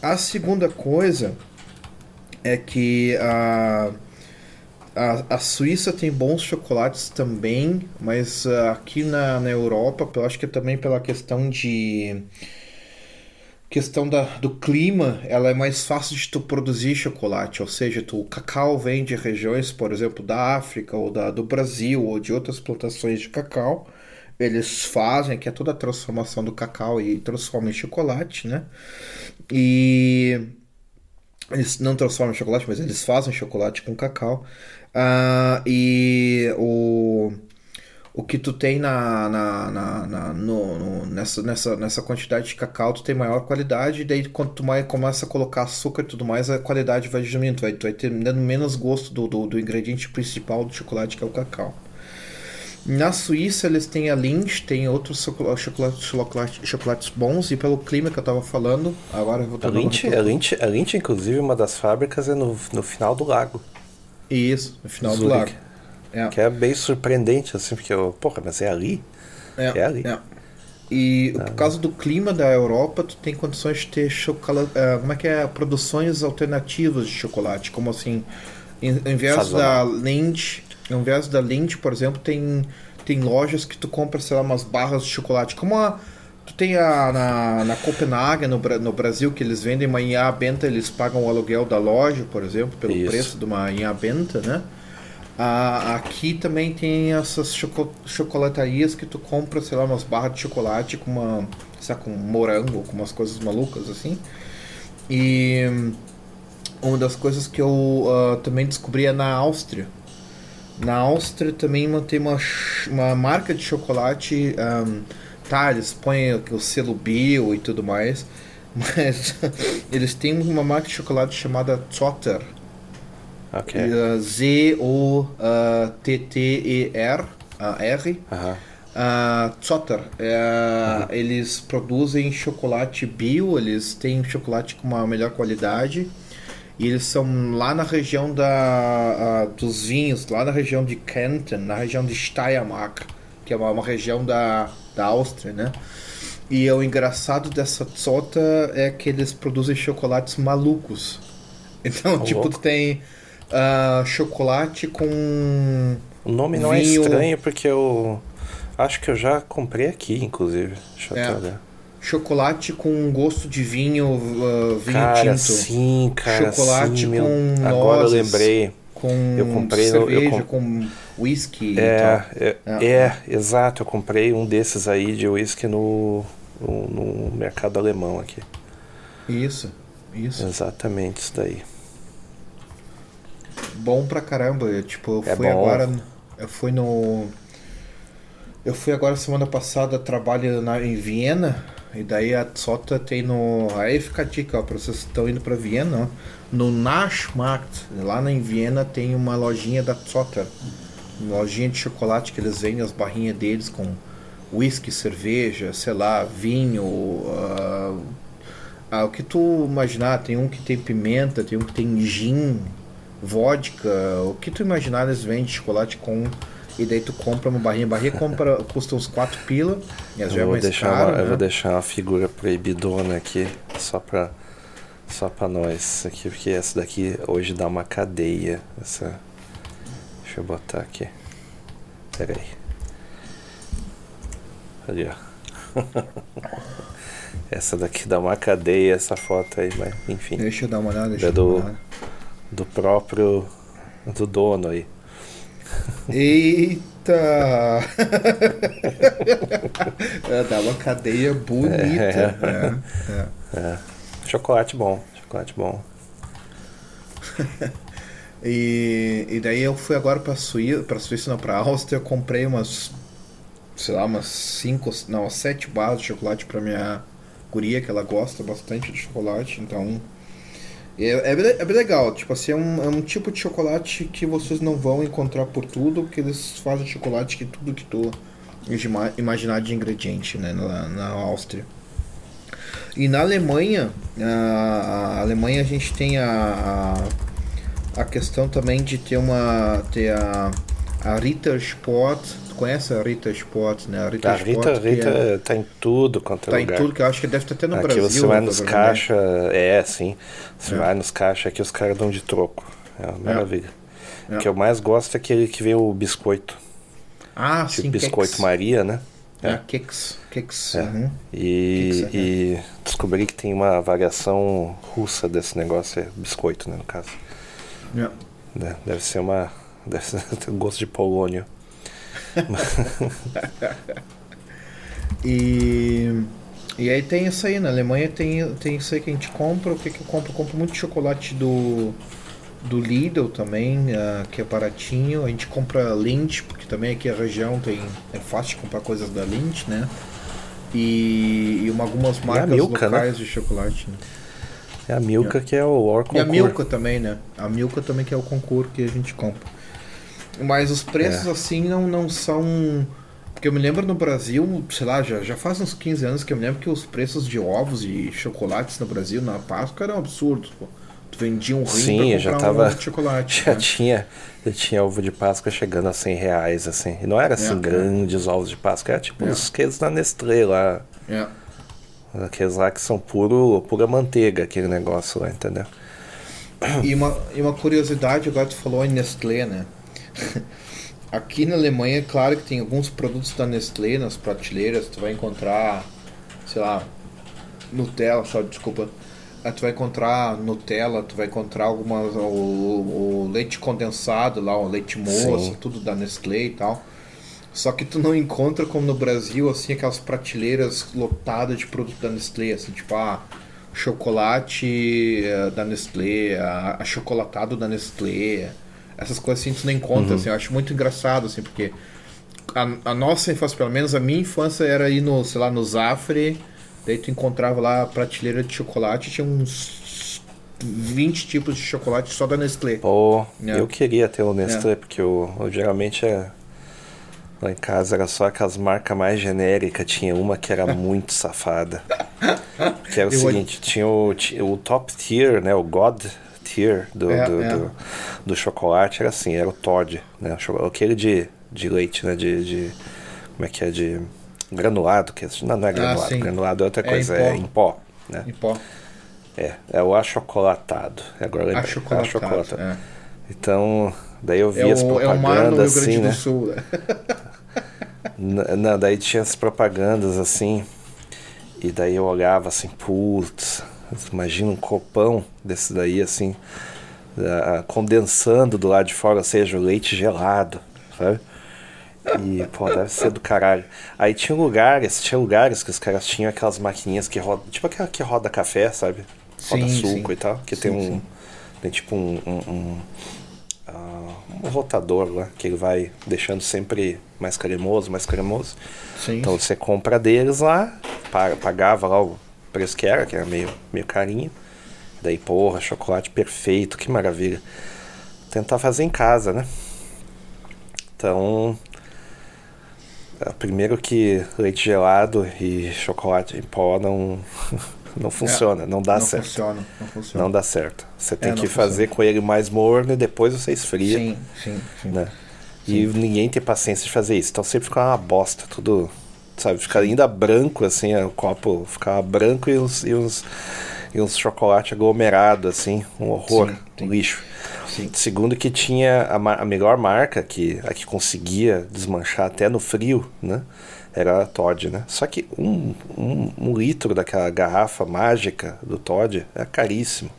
A segunda coisa é que a, a, a Suíça tem bons chocolates também, mas uh, aqui na, na Europa, eu acho que é também pela questão de questão da, do clima, ela é mais fácil de tu produzir chocolate, ou seja, tu, o cacau vem de regiões, por exemplo, da África ou da, do Brasil ou de outras plantações de cacau. Eles fazem que é toda a transformação do cacau e transformam em chocolate, né? E eles não transformam em chocolate, mas eles fazem chocolate com cacau. Uh, e o o que tu tem na, na, na, na no, no, nessa, nessa, nessa quantidade de cacau, tu tem maior qualidade, e daí quando tu mais, começa a colocar açúcar e tudo mais, a qualidade vai diminuindo, vai, tu vai ter menos gosto do, do, do, ingrediente principal do chocolate, que é o cacau. Na Suíça eles têm a Lindt, tem outros chocolates, chocolate, chocolates bons, e pelo clima que eu estava falando, agora eu vou a Lindt, a Lindt, a Lindt, inclusive, uma das fábricas é no, no final do lago. Isso, no final Zurich. do lago. É. Que é bem surpreendente, assim, porque, eu, porra, mas é ali? É, é ali. É. E ah. por causa do clima da Europa, tu tem condições de ter chocolate. Uh, como é que é? Produções alternativas de chocolate. Como assim, em, em vez Sazonal. da Lindt, em vez da Lindt, por exemplo, tem, tem lojas que tu compra, sei lá, umas barras de chocolate. Como a. Tu tem a, na, na Copenhague, no, no Brasil, que eles vendem uma Inha Benta, eles pagam o aluguel da loja, por exemplo, pelo Isso. preço de uma Inha Benta, né? Ah, aqui também tem essas choco chocolatarias que tu compra, sei lá, umas barras de chocolate com uma, lá, com morango, com umas coisas malucas assim. E uma das coisas que eu uh, também descobri é na Áustria. Na Áustria também mantém uma, uma marca de chocolate. Um, tá, eles põem o selo bio e tudo mais, mas eles têm uma marca de chocolate chamada Zotter Okay. Z-O-T-T-E-R, R. Uhum. Uh, Zotter, uh, eles produzem chocolate bio, eles têm chocolate com uma melhor qualidade e eles são lá na região da, uh, dos vinhos, lá na região de Kärnten, na região de Steiermark, que é uma, uma região da, da Áustria, né? E o engraçado dessa Zotter é que eles produzem chocolates malucos. Então, tipo, tu tem uh, chocolate com. O nome não é vinho... é estranho porque eu acho que eu já comprei aqui, inclusive. Deixa eu é. olhar. Chocolate com gosto de vinho, uh, vinho cara, tinto. Sim, cara. Chocolate sim, com meu... Agora eu lembrei. Com eu comprei cerveja, eu comp... com whisky é, é, é, é, exato. Eu comprei um desses aí de whisky no, no, no mercado alemão aqui. Isso, isso. Exatamente, isso daí bom pra caramba. Eu, tipo, eu é fui bom. agora. Eu fui no. Eu fui agora semana passada, trabalho na, em Viena, e daí a Tsota tem no. Aí fica a dica, ó, pra vocês que estão indo pra Viena, ó. No Naschmarkt, lá em Viena, tem uma lojinha da Tsota. Uma lojinha de chocolate que eles vendem as barrinhas deles com whisky, cerveja, sei lá, vinho. Uh, ah, o que tu imaginar, tem um que tem pimenta, tem um que tem gin, vodka. O que tu imaginar, eles vendem chocolate com e daí tu compra uma barrinha. Barrinha compra, custa uns 4 pila. E já é mais deixar caro, uma, né? Eu vou deixar uma figura proibidona aqui, só pra, só pra nós aqui, porque essa daqui hoje dá uma cadeia. Essa, deixa eu botar aqui. Pera aí. Ali, ó. essa daqui dá uma cadeia, essa foto aí, mas enfim. Deixa eu dar uma olhada. Deixa é do, do próprio. do dono aí. Eita! é, dá uma cadeia bonita. É, é, é. é. Chocolate bom, chocolate bom. e, e daí eu fui agora para Suíça, para Suíça não, para Áustria, eu comprei umas sei lá, umas 5, não, sete barras de chocolate para minha guria, que ela gosta bastante de chocolate, então é, é, é bem legal, tipo assim, é um, é um tipo de chocolate que vocês não vão encontrar por tudo, porque eles fazem chocolate que tudo que tu imaginar de ingrediente, né, na, na Áustria. E na Alemanha, a, a Alemanha a gente tem a, a, a, questão também de ter uma, ter a, a Ritter Conhece a Rita Sport, né? A Rita, a Sport, Rita é, tá em tudo quanto é tá lugar. em tudo, que eu acho que deve estar até no aqui Brasil. Aqui você vai nos caixa, é, sim. Você é. vai nos caixa aqui os caras dão de troco. É uma é. maravilha. É. O que eu mais gosto é aquele que vem o biscoito. Ah, tipo sim, biscoito Maria, né? É, Keks. Keks. É. Uhum. E, Keks, e descobri que tem uma variação russa desse negócio, é biscoito, né, no caso. É. Deve ser uma. Deve ser um gosto de polônio. e, e aí tem isso aí, na Alemanha tem, tem isso aí que a gente compra. O que, que eu compro? Eu compro muito chocolate do, do Lidl também, uh, que é baratinho. A gente compra Lindt, porque também aqui a região tem, é fácil de comprar coisas da Lindt, né? E, e uma, algumas marcas Milka, né? locais né? de chocolate. Né? É a Milka é. que é o Or E a Milka também, né? A Milka também que é o concurso que a gente compra. Mas os preços, é. assim, não, não são. Porque eu me lembro no Brasil, sei lá, já, já faz uns 15 anos que eu me lembro que os preços de ovos e chocolates no Brasil, na Páscoa, eram absurdos, pô. Tu vendia um rim Sim, já tava, um de chocolate. Já, né? tinha, já tinha ovo de Páscoa chegando a 100 reais, assim. E não era assim, é, grandes é. ovos de Páscoa, era tipo é. os queijos da Nestlé lá. É. Aqueles lá que são puro, pura manteiga, aquele negócio lá, entendeu? E uma, e uma curiosidade, agora tu falou em Nestlé, né? Aqui na Alemanha, claro que tem alguns produtos da Nestlé nas prateleiras, tu vai encontrar, sei lá, Nutella, só desculpa. Ah, tu vai encontrar Nutella, tu vai encontrar algumas. O, o leite condensado lá, o leite moça, Sim. tudo da Nestlé e tal. Só que tu não encontra como no Brasil, assim, aquelas prateleiras lotadas de produto da Nestlé, assim, tipo, ah, chocolate uh, da Nestlé, a, a chocolatado da Nestlé, essas coisas assim tu não encontra, uhum. assim, eu acho muito engraçado, assim, porque a, a, nossa infância, pelo menos a minha infância era ir no, sei lá, no Zafre, daí tu encontrava lá a prateleira de chocolate, tinha uns 20 tipos de chocolate só da Nestlé. Pô, é. eu queria ter o Nestlé, é. porque eu, eu, geralmente é. Lá em casa era só aquelas marcas mais genéricas, tinha uma que era muito safada. Que era o eu seguinte, tinha o, o top tier, né? O God do, é, do, é. do, do, chocolate era assim, era o Todd, né? Aquele de, de leite, né? De, de. Como é que é? De granulado, que é, não, não é ah, granulado, ah, granulado é outra é coisa, é em pó. né? Em pó. É, é o achocolatado. Agora lembrei. Achocolatado. achocolatado. É. Então, daí eu vi é as propagandas é o assim, né? Do Sul. não, daí tinha as propagandas assim. E daí eu olhava assim, putz, Imagina um copão desse daí, assim, condensando do lado de fora, ou seja, o leite gelado, sabe? E, pô, deve ser do caralho. Aí tinha lugares, tinha lugares que os caras tinham aquelas maquininhas que rodam, tipo aquela que roda café, sabe? Roda sim, suco sim. e tal, que sim, tem um, tem tipo um, um, um uh, um rotador lá, que ele vai deixando sempre mais cremoso, mais cremoso. Sim. Então você compra deles lá, pagava lá o preço que era, que era meio, meio carinho. Daí, porra, chocolate perfeito, que maravilha. Tentar fazer em casa, né? Então, é, primeiro que leite gelado e chocolate em pó não, não funciona, é, não dá não certo. Funciona, não funciona. Não dá certo. Você tem é, que fazer com ele mais morno e depois você esfria. Sim, sim, sim. Né? Sim. E ninguém tem paciência de fazer isso. Então sempre fica uma bosta, tudo, sabe? Fica ainda branco, assim, o copo ficava branco e uns, e uns, e uns chocolate aglomerado, assim, um horror, sim, um lixo. Sim. Segundo que tinha a, a, melhor marca, que a que conseguia desmanchar até no frio, né? Era a Todd, né? Só que um, um, um litro daquela garrafa mágica do Todd é caríssimo.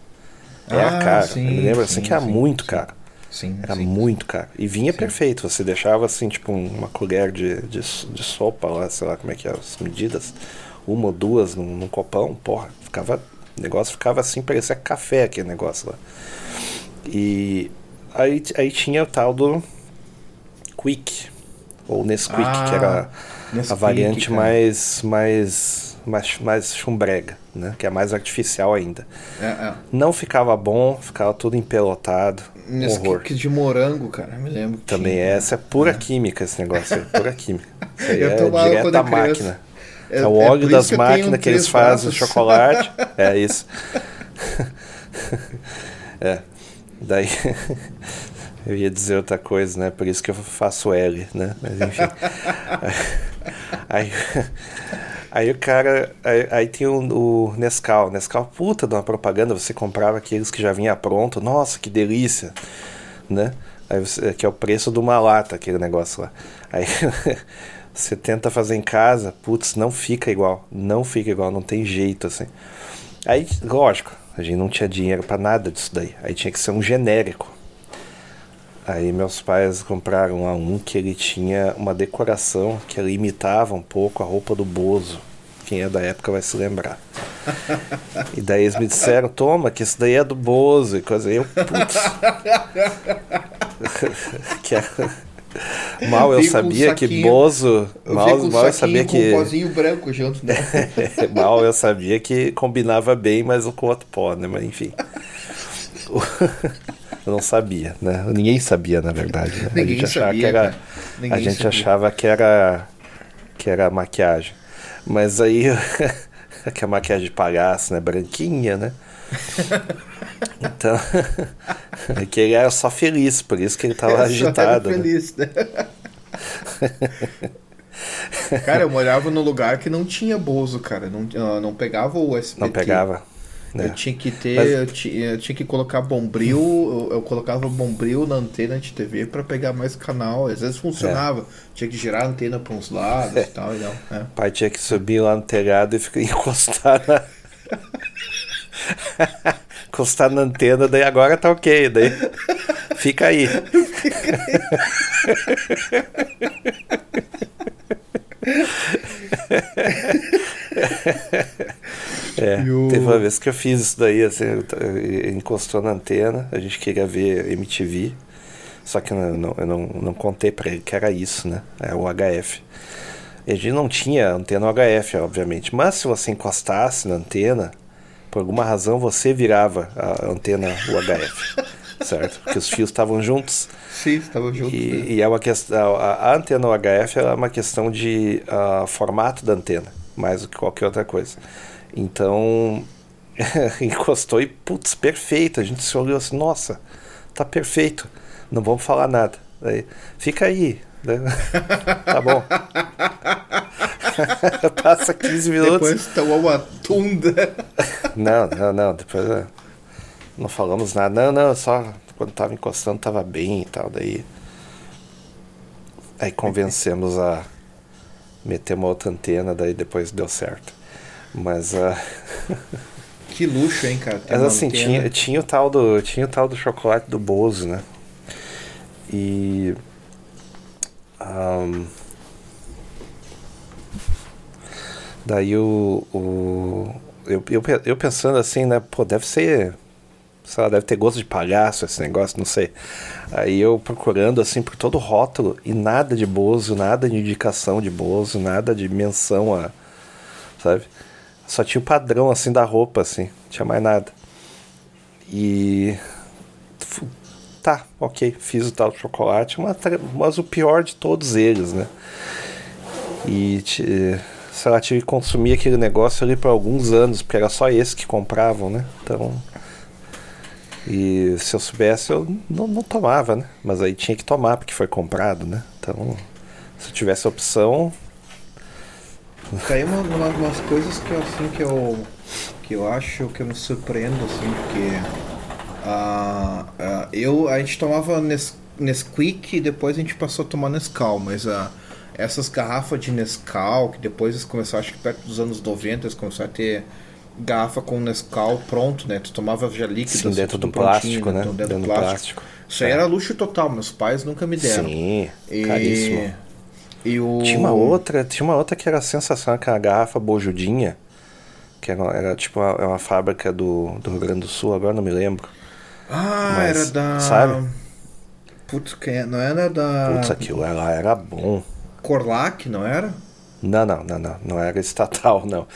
É ah, caro. Sim, Eu me lembro assim que era muito caro. Sim, Era sim. muito caro. E vinha sim. perfeito. Você deixava assim, tipo, uma colher de, de, de, sopa lá, sei lá como é que é as medidas. Uma ou duas num, num copão, porra, ficava. O negócio ficava assim, parecia café aquele negócio lá. E aí, aí tinha o tal do Quick, ou Nesquik, ah, que era Nesquik, a variante mais, mais, mais, mais chumbrega, né? Que é mais artificial ainda. É, é. Não ficava bom, ficava tudo empelotado. Nesquik de morango, cara, me lembro. Também tinha. essa é pura é. química, esse negócio, é pura química. Isso aí é direto da máquina. É, é, o é óleo das máquinas que, que eles fazem o chocolate. É isso. é. Daí eu ia dizer outra coisa, né? Por isso que eu faço L, né? Mas enfim. aí, aí o cara. Aí, aí tem o, o Nescau. Nescau, puta de uma propaganda, você comprava aqueles que já vinha pronto. Nossa, que delícia! Né? Aí você, que é o preço de uma lata, aquele negócio lá. Aí você tenta fazer em casa, putz, não fica igual. Não fica igual, não tem jeito assim. Aí, lógico, a gente não tinha dinheiro para nada disso daí. Aí tinha que ser um genérico. Aí meus pais compraram um que ele tinha uma decoração que ele imitava um pouco a roupa do Bozo. Quem é da época vai se lembrar. E daí eles me disseram, toma, que isso daí é do Bozo e coisa. aí eu, putz. que é... Mal eu sabia um que Bozo. Eu mal, um mal eu sabia que. Com um pozinho branco junto, né? mal eu sabia que combinava bem, mas com outro pó, né? Mas enfim. eu não sabia, né? Ninguém sabia, na verdade. Né? Ninguém a gente achava sabia, que era. a gente sabia. achava que era. que era maquiagem. Mas aí. que a maquiagem de palhaço, né? Branquinha, né? Então, é que ele era só feliz, por isso que ele estava é, agitado. Só né? feliz, né? cara, eu morava num lugar que não tinha Bozo, cara. Não, não pegava o SBT. Não pegava. Eu é. tinha que ter, Mas... eu, tinha, eu, tinha, que colocar bombril, eu, eu, colocava bombril na antena de TV para pegar mais canal. Às vezes funcionava, é. tinha que girar a antena para uns lados e tal. E não, é. pai tinha que subir lá no telhado e ficar encostar na. encostar na antena, daí agora tá ok, daí fica aí. Fica aí. é, o... teve uma vez que eu fiz isso daí, assim, encostou na antena, a gente queria ver MTV, só que eu não, eu não, não contei pra ele que era isso, né? É o HF. E a gente não tinha antena HF, obviamente, mas se você encostasse na antena, por alguma razão você virava a antena UHF, certo? Porque os fios estavam juntos. Sim, estavam juntos. E, né? e, é uma questão, a, a antena UHF é uma questão de uh, formato da antena, mais do que qualquer outra coisa. Então, encostou e, putz, perfeito. A gente se olhou assim, nossa, tá perfeito. Não vamos falar nada. Aí, fica aí. Né? tá bom. Passa 15 minutos. Depois tomou uma tunda. não, não, não. Depois é, não falamos nada. Não, não, só quando tava encostando tava bem e tal. Daí. Aí convencemos a meter uma outra antena, daí depois deu certo. Mas. Uh... Que luxo, hein, cara? Mas assim, tinha, tinha, o tal do, tinha o tal do chocolate do Bozo, né? E. Um, Daí o. o eu, eu, eu pensando assim, né? Pô, deve ser. Sei lá, deve ter gosto de palhaço esse negócio, não sei. Aí eu procurando assim por todo o rótulo e nada de Bozo, nada de indicação de Bozo, nada de menção a. Sabe? Só tinha o padrão assim da roupa, assim, não tinha mais nada. E. Tá, ok, fiz o tal chocolate, mas, mas o pior de todos eles, né? E sei lá, tive que consumir aquele negócio ali por alguns anos, porque era só esse que compravam, né? Então. E se eu soubesse, eu não, não tomava, né? Mas aí tinha que tomar, porque foi comprado, né? Então, se eu tivesse opção. Aí uma, uma, umas coisas que assim, que eu, que eu acho que eu me surpreendo, assim, porque. Uh, uh, eu, a gente tomava Nes, Nesquik e depois a gente passou a tomar Nescau, mas uh, essas garrafas de Nescau, que depois eles começaram, acho que perto dos anos 90, eles começaram a ter garrafa com Nescau pronto, né? Tu tomava já líquido. Sim, dentro do plástico, né? Então, dentro, do plástico. plástico. Isso aí é. era luxo total, meus pais nunca me deram. Sim, e... caríssimo. E o... Tinha uma outra, tinha uma outra que era sensacional, que era a garrafa bojudinha, que era, era tipo uma, uma, fábrica do, do Rio Grande do Sul, agora não me lembro. Ah, Mas, era da... Sabe? Putz, não era da... Putz, aquilo era, era bom. Corlac, não era? Não, não, não, não, não era estatal, não. Uh,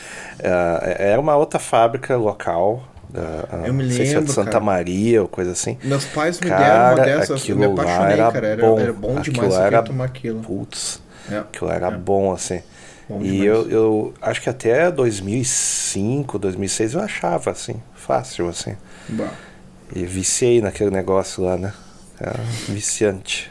era uma outra fábrica local. Uh, eu me lembro, se é de Santa cara. Maria ou coisa assim. Meus pais me cara, deram uma dessas, eu me apaixonei, era cara. Era bom, era bom demais era, tomar aquilo. Putz, é, aquilo era é. bom, assim. Bom e eu, eu acho que até 2005, 2006 eu achava, assim, fácil, assim. Bah. E viciei naquele negócio lá, né? Era viciante.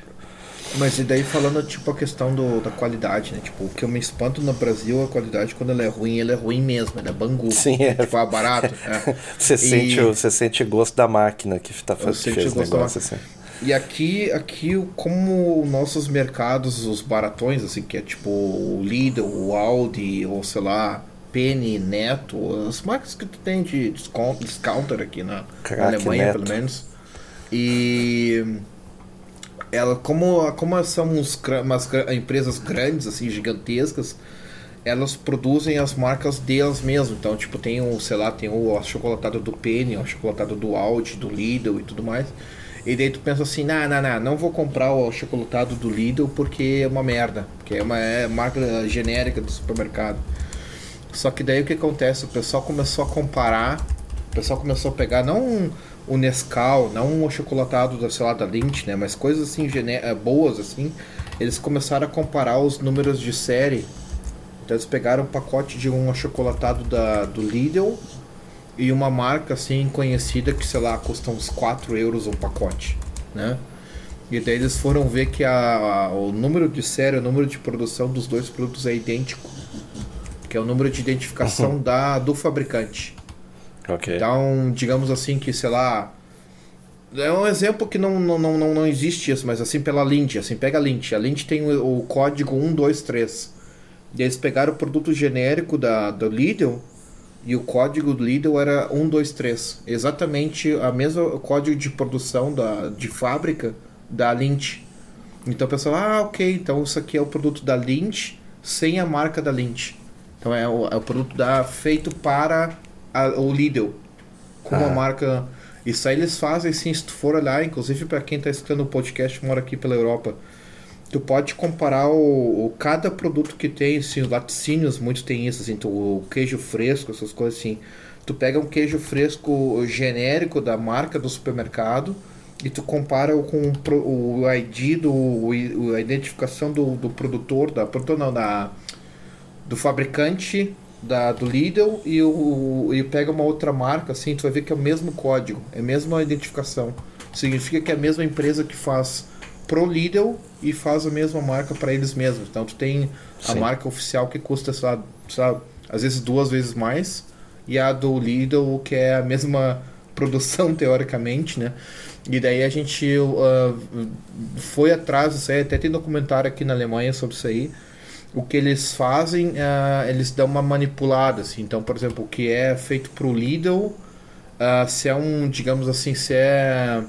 Mas e daí falando tipo a questão do, da qualidade, né? Tipo, o que eu me espanto no Brasil, a qualidade quando ela é ruim, ela é ruim mesmo, ela é bangu. Sim, é. Tipo, é barato. É. você, e... sente, você sente gosto da máquina que tá fazendo o negócio assim. E aqui, aqui, como nossos mercados, os baratões, assim, que é tipo o Lidl, o Aldi, ou sei lá, Penny, Neto, as marcas que tu tem de discounter aqui na, na Alemanha, Neto. pelo menos. E ela como como são uns, umas empresas grandes assim gigantescas elas produzem as marcas delas mesmo. Então tipo tem o sei lá tem o chocolatado do Penny o chocolatado do Audi do Lidl e tudo mais. E daí tu pensa assim não não não não vou comprar o chocolatado do Lidl porque é uma merda porque é uma é marca genérica do supermercado. Só que daí o que acontece? O pessoal começou a comparar o pessoal começou a pegar não o Nescau, não o chocolatado da, sei lá, da Lindt, né? Mas coisas assim eh, boas assim. Eles começaram a comparar os números de série. Então eles pegaram um pacote de um achocolatado da, do Lidl e uma marca assim conhecida que, sei lá, custa uns 4 euros um pacote, né? E daí eles foram ver que a, a, o número de série, o número de produção dos dois produtos é idêntico. Que é o número de identificação uhum. da, do fabricante. Okay. Então, digamos assim que, sei lá, é um exemplo que não, não, não, não existe isso, mas assim pela Lint, assim, pega a Lint. A Lint tem o, o código 123. E eles pegaram o produto genérico da, do Lidl e o código do Lidl era 123. Exatamente a mesma código de produção da, de fábrica da Lint. Então o pessoal, ah, ok, então isso aqui é o produto da Lint sem a marca da Lint. Então é o, é o produto da, feito para a, o Lidl com uma ah. marca. Isso aí eles fazem sim, se tu for olhar, inclusive para quem está escutando o podcast mora aqui pela Europa, tu pode comparar o, o cada produto que tem, assim, os laticínios, muitos tem isso, assim, tu, o queijo fresco, essas coisas assim. Tu pega um queijo fresco genérico da marca do supermercado e tu compara com o, o ID do o, a identificação do, do produtor, da produtor não, da do fabricante da, do Lidl e, o, e pega uma outra marca, assim, tu vai ver que é o mesmo código, é a mesma identificação. Significa que é a mesma empresa que faz pro Lidl e faz a mesma marca para eles mesmos. Então tu tem a Sim. marca oficial que custa, sei lá, sei lá, às vezes duas vezes mais, e a do Lidl que é a mesma produção teoricamente, né? E daí a gente uh, foi atrás, até tem documentário aqui na Alemanha sobre isso aí o que eles fazem, uh, eles dão uma manipulada, assim. Então, por exemplo, o que é feito para o Lidl, uh, se é um, digamos assim, se é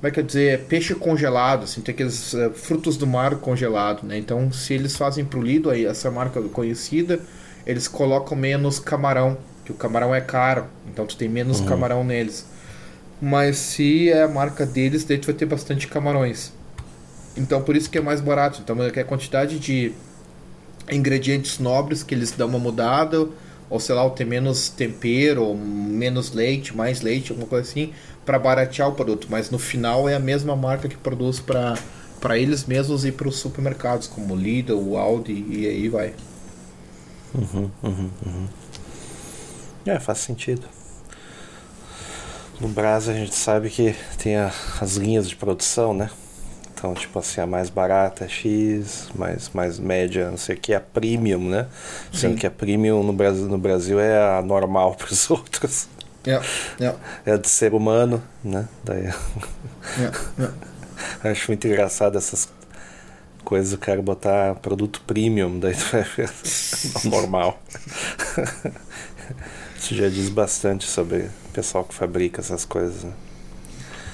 como é que eu dizer, peixe congelado, assim, tem aqueles uh, frutos do mar congelado, né? Então, se eles fazem para o Lidl, aí, essa marca conhecida, eles colocam menos camarão, que o camarão é caro, então tu tem menos uhum. camarão neles. mas se é a marca deles, daí tu vai ter bastante camarões. Então por isso que é mais barato. Então é que a quantidade de ingredientes nobres que eles dão uma mudada, ou sei lá, ou ter menos tempero, ou menos leite, mais leite, alguma coisa assim, para baratear o produto. Mas no final é a mesma marca que produz para para eles mesmos e para os supermercados, como Lidl, Aldi e aí vai. Uhum, uhum, uhum. É, faz sentido. No Brasil a gente sabe que tem a, as linhas de produção, né? Então, tipo assim, a mais barata é X, mais, mais média, não sei o que, é a premium, né? Sendo que a premium no Brasil, no Brasil é a normal para os outros. Yeah, yeah. É a de ser humano, né? Daí... Yeah. Acho muito engraçado essas coisas, o cara botar produto premium, daí tu vai ver normal. Isso já diz bastante sobre o pessoal que fabrica essas coisas, né?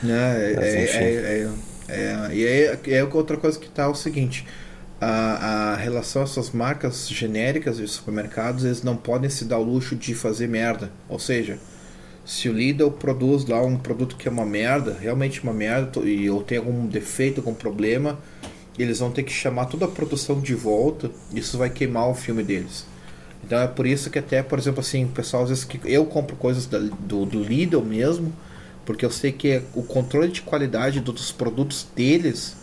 É, Mas, é, é, é, é, e aí é outra coisa que tá é o seguinte. A, a relação a essas marcas genéricas de supermercados, eles não podem se dar o luxo de fazer merda. Ou seja, se o Lidl produz lá um produto que é uma merda, realmente uma merda, e ou tem algum defeito, algum problema, eles vão ter que chamar toda a produção de volta, isso vai queimar o filme deles. Então é por isso que até, por exemplo, assim, o pessoal às vezes que eu compro coisas da, do, do Lidl mesmo, porque eu sei que o controle de qualidade dos produtos deles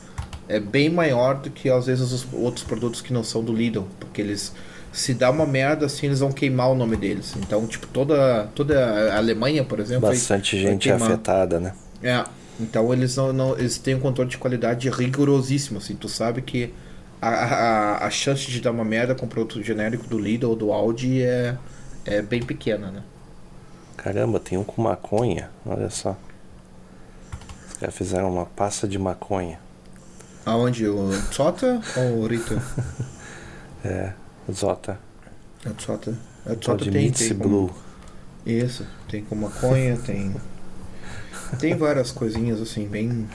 é bem maior do que às vezes os outros produtos que não são do Lidl, porque eles se dá uma merda assim, eles vão queimar o nome deles. Então, tipo, toda toda a Alemanha, por exemplo, bastante vai, gente vai afetada, né? É. Então, eles não, não eles têm um controle de qualidade rigorosíssimo, assim, tu sabe que a, a, a chance de dar uma merda com produto genérico do Lidl ou do Audi é é bem pequena, né? Caramba, tem um com maconha, olha só. Os caras fizeram uma pasta de maconha. Aonde? O Zota ou o Rito? é, Zota. É o Zota. É o Zota tem, tem Blue. Isso, tem com maconha, tem. Tem várias coisinhas assim, bem.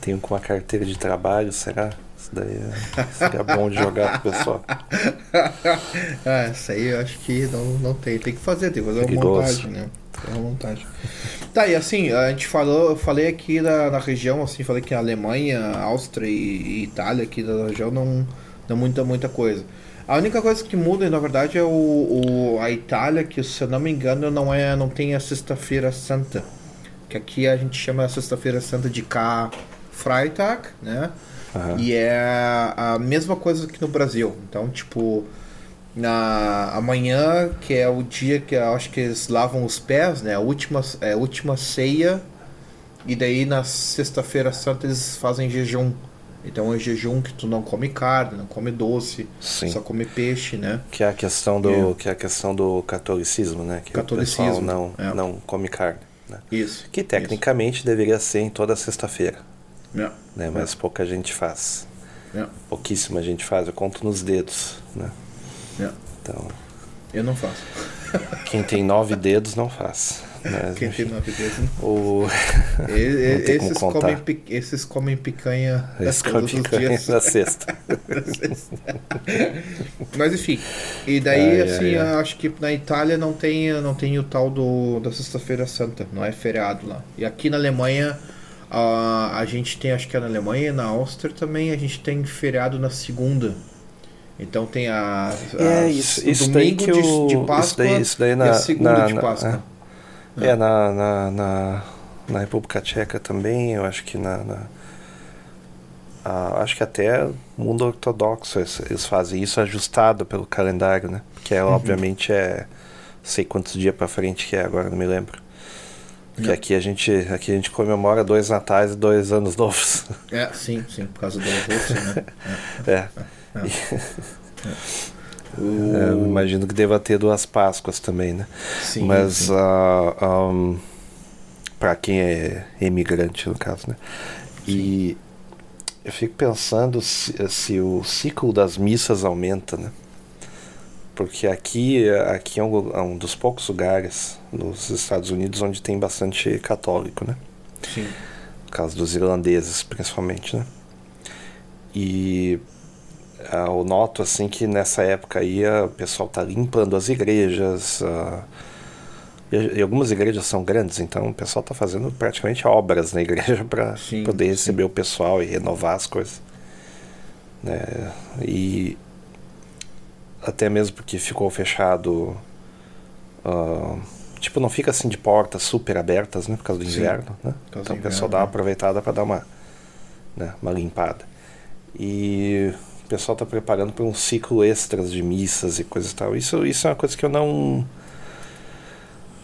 Tem um com uma carteira de trabalho, será? Isso daí é, seria bom de jogar pro pessoal. ah, essa aí eu acho que não, não tem. Tem que fazer, tem que fazer uma montagem, né? Uma montagem. Tá, e assim, a gente falou, eu falei aqui da, na região, assim, falei que a Alemanha, Áustria e, e Itália aqui da região não, não muita, muita coisa. A única coisa que muda, na verdade, é o, o, a Itália, que se eu não me engano, não, é, não tem a Sexta-feira Santa. Que aqui a gente chama a Sexta-feira Santa de K Freitag, né? Uhum. E é a mesma coisa que no Brasil. Então, tipo, na amanhã, que é o dia que eu acho que eles lavam os pés, né? A última, é, a última ceia. E daí na sexta-feira santa eles fazem jejum. Então é jejum que tu não come carne, não come doce, Sim. só come peixe, né? Que é a questão do, é. que é a questão do catolicismo, né? Que catolicismo, o pessoal não, é. não come carne. Né? Isso. Que tecnicamente isso. deveria ser em toda sexta-feira. É. Né? Mas é. pouca gente faz. É. Pouquíssima gente faz, eu conto nos dedos. Né? Então. Eu não faço. Quem tem nove dedos não faz. Mas, Quem tem nove dedos não. O... E, e, esses, comem, esses comem picanha. Esses comem picanha dias. na sexta. Mas enfim. E daí, ai, assim, ai, ai. acho que na Itália não tem, não tem o tal do, da Sexta-feira Santa. Não é feriado lá. E aqui na Alemanha. Uh, a gente tem, acho que é na Alemanha e na Áustria também, a gente tem feriado na segunda. Então tem a, a é, isso, isso domingo daí que o, de, de Páscoa isso daí, isso daí na, e a segunda na, de Páscoa. Na, é, é, na, na, na, na, República Tcheca também, eu acho que na... na a, acho que até mundo ortodoxo eles, eles, fazem isso ajustado pelo calendário, né? Que é, uhum. obviamente é sei quantos dias para frente que é agora, não me lembro. Que aqui a gente aqui a gente comemora dois natais e dois anos novos. É, sim, sim, por causa do Rússia, né? É. é. é. É, imagino que deva ter duas Páscoas também, né? Sim, Mas sim. Uh, um, para quem é imigrante, no caso, né? E eu fico pensando se, se o ciclo das missas aumenta, né? Porque aqui, aqui é um, é um dos poucos lugares nos Estados Unidos onde tem bastante católico, né? Sim. No caso dos irlandeses, principalmente, né? E uh, eu noto, assim, que nessa época aí o pessoal tá limpando as igrejas, uh, E, algumas igrejas são grandes, então o pessoal está fazendo praticamente obras na igreja para poder receber sim. o pessoal e renovar as coisas. Né? E até mesmo porque ficou fechado. Uh, tipo, não fica assim de portas super abertas, né? Por causa do sim. inverno, né? Então o pessoal dá uma né? aproveitada para dar uma, né, uma limpada. E o pessoal está preparando para um ciclo extras de missas e coisas e tal. Isso, isso é uma coisa que eu não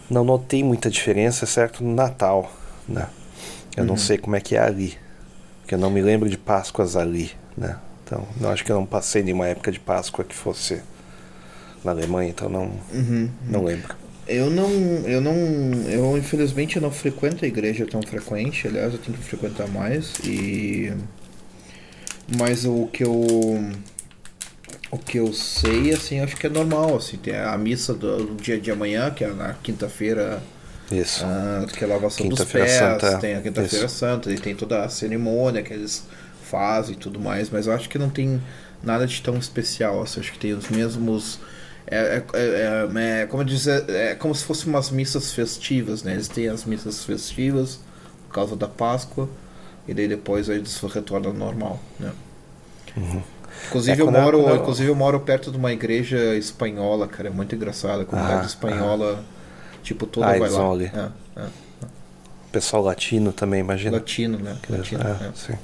não notei muita diferença, certo no Natal, né? Eu uhum. não sei como é que é ali, porque eu não me lembro de Páscoas ali, né? Então, eu acho que eu não passei nenhuma época de Páscoa que fosse na Alemanha, então não uhum. não lembro. Eu não, eu não, eu infelizmente não frequento a igreja tão frequente, aliás, eu tenho que frequentar mais e mas o que eu o que eu sei, assim, acho que é normal, assim, tem a missa do, do dia de amanhã, que é na quinta-feira, isso. Uh, que é a lavação dos pés, Santa. tem a quinta-feira santa, e tem toda a cerimônia que eles fazem e tudo mais, mas eu acho que não tem nada de tão especial, assim, acho que tem os mesmos... É, é, é, é como dizer, é como se fossem umas missas festivas, né? Eles têm as missas festivas por causa da Páscoa, e daí depois eles retornam ao normal, né? Uhum. Inclusive, é, eu moro, eu... inclusive eu moro perto de uma igreja espanhola, cara, é muito engraçado. A comunidade ah, espanhola, ah. tipo, toda ah, vai lá. É, é, é, Pessoal latino também, imagina. Latino, né? Latino, é, é. Sim.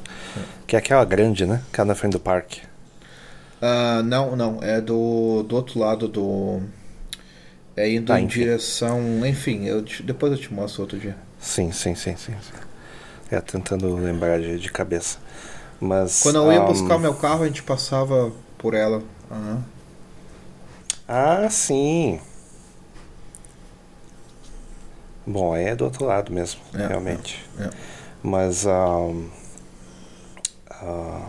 Que é aquela grande, né? Que é na frente do parque. Uh, não, não. É do, do outro lado do. É indo ah, em enfim. direção. Enfim, eu depois eu te mostro outro dia. Sim, sim, sim, sim. sim. É, tentando lembrar de, de cabeça. Mas, Quando eu ia um... buscar o meu carro, a gente passava por ela. Uhum. Ah, sim. Bom, é do outro lado mesmo, é, realmente. É, é. Mas um, uh,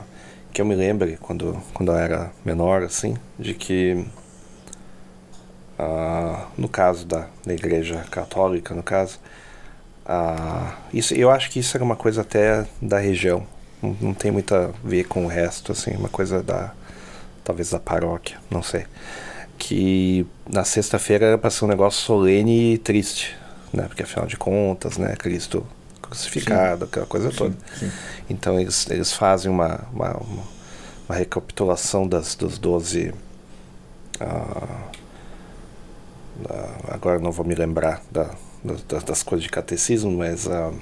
que eu me lembre quando, quando eu era menor, assim, de que uh, no caso da, da igreja católica, no caso, uh, isso, eu acho que isso era uma coisa até da região, não, não tem muito a ver com o resto, assim, uma coisa da. talvez da paróquia, não sei. Que na sexta-feira era para ser um negócio solene e triste, né? Porque afinal de contas, né? Cristo crucificado, sim. aquela coisa toda. Sim. Então eles, eles fazem uma, uma, uma recapitulação das, dos doze. Uh, agora não vou me lembrar da, das, das coisas de catecismo, mas uh,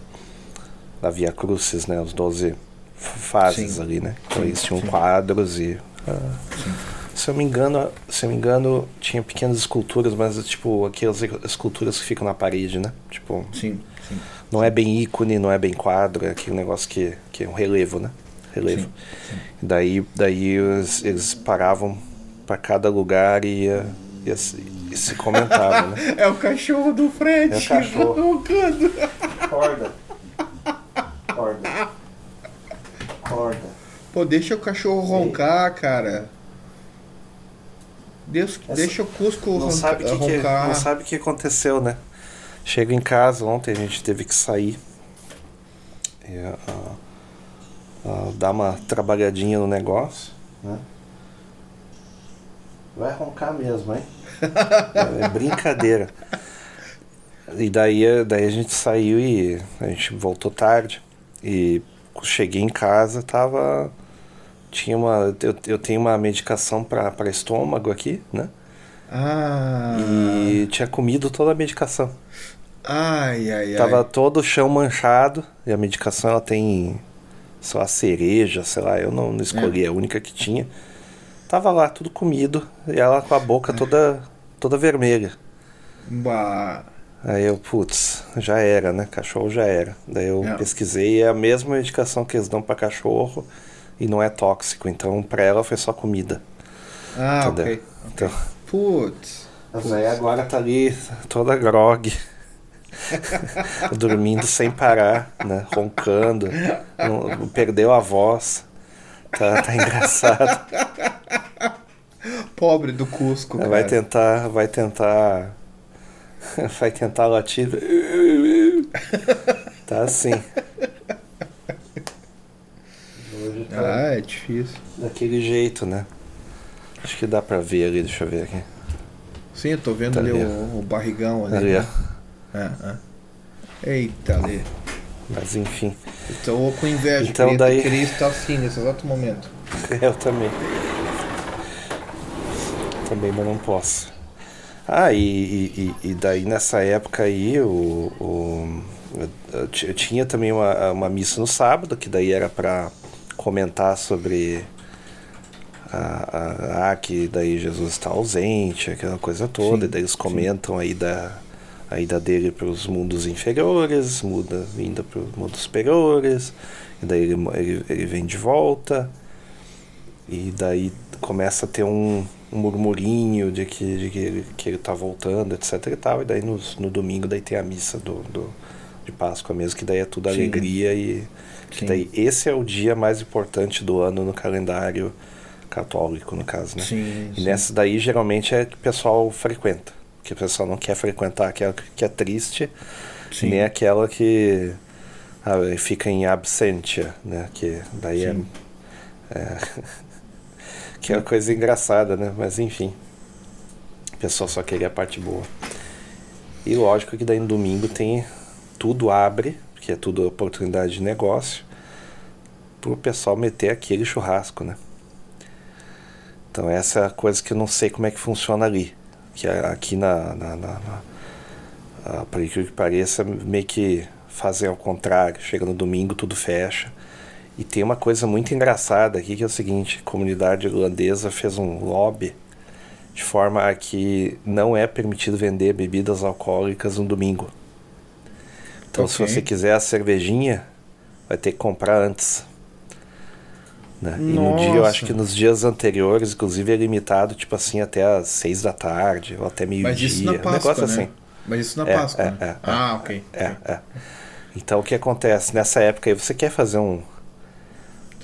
da Via Crucis, né? Os doze fases ali, né? Então eles tinham quadros e. Uh, se eu me engano, se eu me engano, tinha pequenas esculturas, mas tipo aquelas esculturas que ficam na parede, né? Tipo. Sim, sim. Não é bem ícone, não é bem quadro, é aquele negócio que, que é um relevo, né? Relevo. Sim, sim. Daí, daí eles, eles paravam para cada lugar e, e, e, se comentavam, né? É o cachorro do Fred. É o cachorro. Roncando. Acorda. Acorda. Pô, deixa o cachorro roncar, cara. Deixa, Essa, deixa o Cusco não ronca, sabe que roncar. Que, não sabe o que aconteceu, né? Chega em casa ontem, a gente teve que sair. E, uh, uh, dar uma trabalhadinha no negócio, né? Vai roncar mesmo, hein? é brincadeira. E daí, daí a gente saiu e a gente voltou tarde. E cheguei em casa, tava. Tinha uma. Eu, eu tenho uma medicação para estômago aqui, né? Ah. E tinha comido toda a medicação. Ai, ai, Tava ai. todo o chão manchado. E a medicação ela tem. Sei lá, cereja, sei lá, eu não, não escolhi, é. a única que tinha. Tava lá, tudo comido. E ela com a boca é. toda, toda vermelha. Bah. Aí eu, putz, já era, né? Cachorro já era. Daí eu é. pesquisei, é a mesma medicação que eles dão para cachorro e não é tóxico. Então, para ela foi só comida. Ah, entendeu? ok. Então, putz. Mas aí agora tá ali toda grog. dormindo sem parar, né? Roncando. Não, perdeu a voz. Tá, tá engraçado. Pobre do Cusco. Vai cara. tentar, vai tentar vai tentar latir. tá assim. Tá ah, é difícil. Daquele jeito, né? Acho que dá pra ver ali, deixa eu ver aqui. Sim, eu tô vendo tá ali, ali o, o, barrigão ali. ali né? é, é. Eita, Lê. Mas enfim. Estou com inveja. Então queria, daí... queria estar assim nesse exato momento. Eu também. Também, mas não posso. Ah, e, e, e daí nessa época aí o, o, eu tinha também uma, uma missa no sábado, que daí era para comentar sobre a, a, a, que daí Jesus está ausente, aquela coisa toda, sim, e daí eles comentam sim. aí da a ida dele para os mundos inferiores, muda vinda para os mundos superiores, e daí ele, ele, ele vem de volta, e daí começa a ter um, um murmurinho de que, de que, ele, que ele tá voltando, etc e tal, e daí no, no domingo daí tem a missa do, do de Páscoa mesmo, que daí é tudo Sim. alegria e que daí esse é o dia mais importante do ano no calendário católico, no caso, né? Sim, e nessa daí geralmente é que o pessoal frequenta, que o pessoal não quer frequentar aquela que é triste, sim. nem aquela que ah, fica em absentia, né? Que daí é, é que é uma coisa engraçada, né? Mas enfim, o pessoal só queria a parte boa. E lógico que daí no domingo tem tudo abre, que é tudo oportunidade de negócio, para o pessoal meter aquele churrasco, né? Então essa é a coisa que eu não sei como é que funciona ali. Que aqui na, na, na, na que pareça, meio que fazer ao contrário. Chega no domingo, tudo fecha. E tem uma coisa muito engraçada aqui que é o seguinte, a comunidade irlandesa fez um lobby de forma a que não é permitido vender bebidas alcoólicas no domingo. Então, okay. se você quiser a cervejinha, vai ter que comprar antes. Né? E no dia, eu acho que nos dias anteriores, inclusive, é limitado, tipo assim, até às seis da tarde ou até meio-dia. Mas isso na Páscoa, um negócio né? assim. Mas isso na é, Páscoa, é, né? é, ah, ok. É, é. Então, o que acontece? Nessa época aí, você quer fazer um...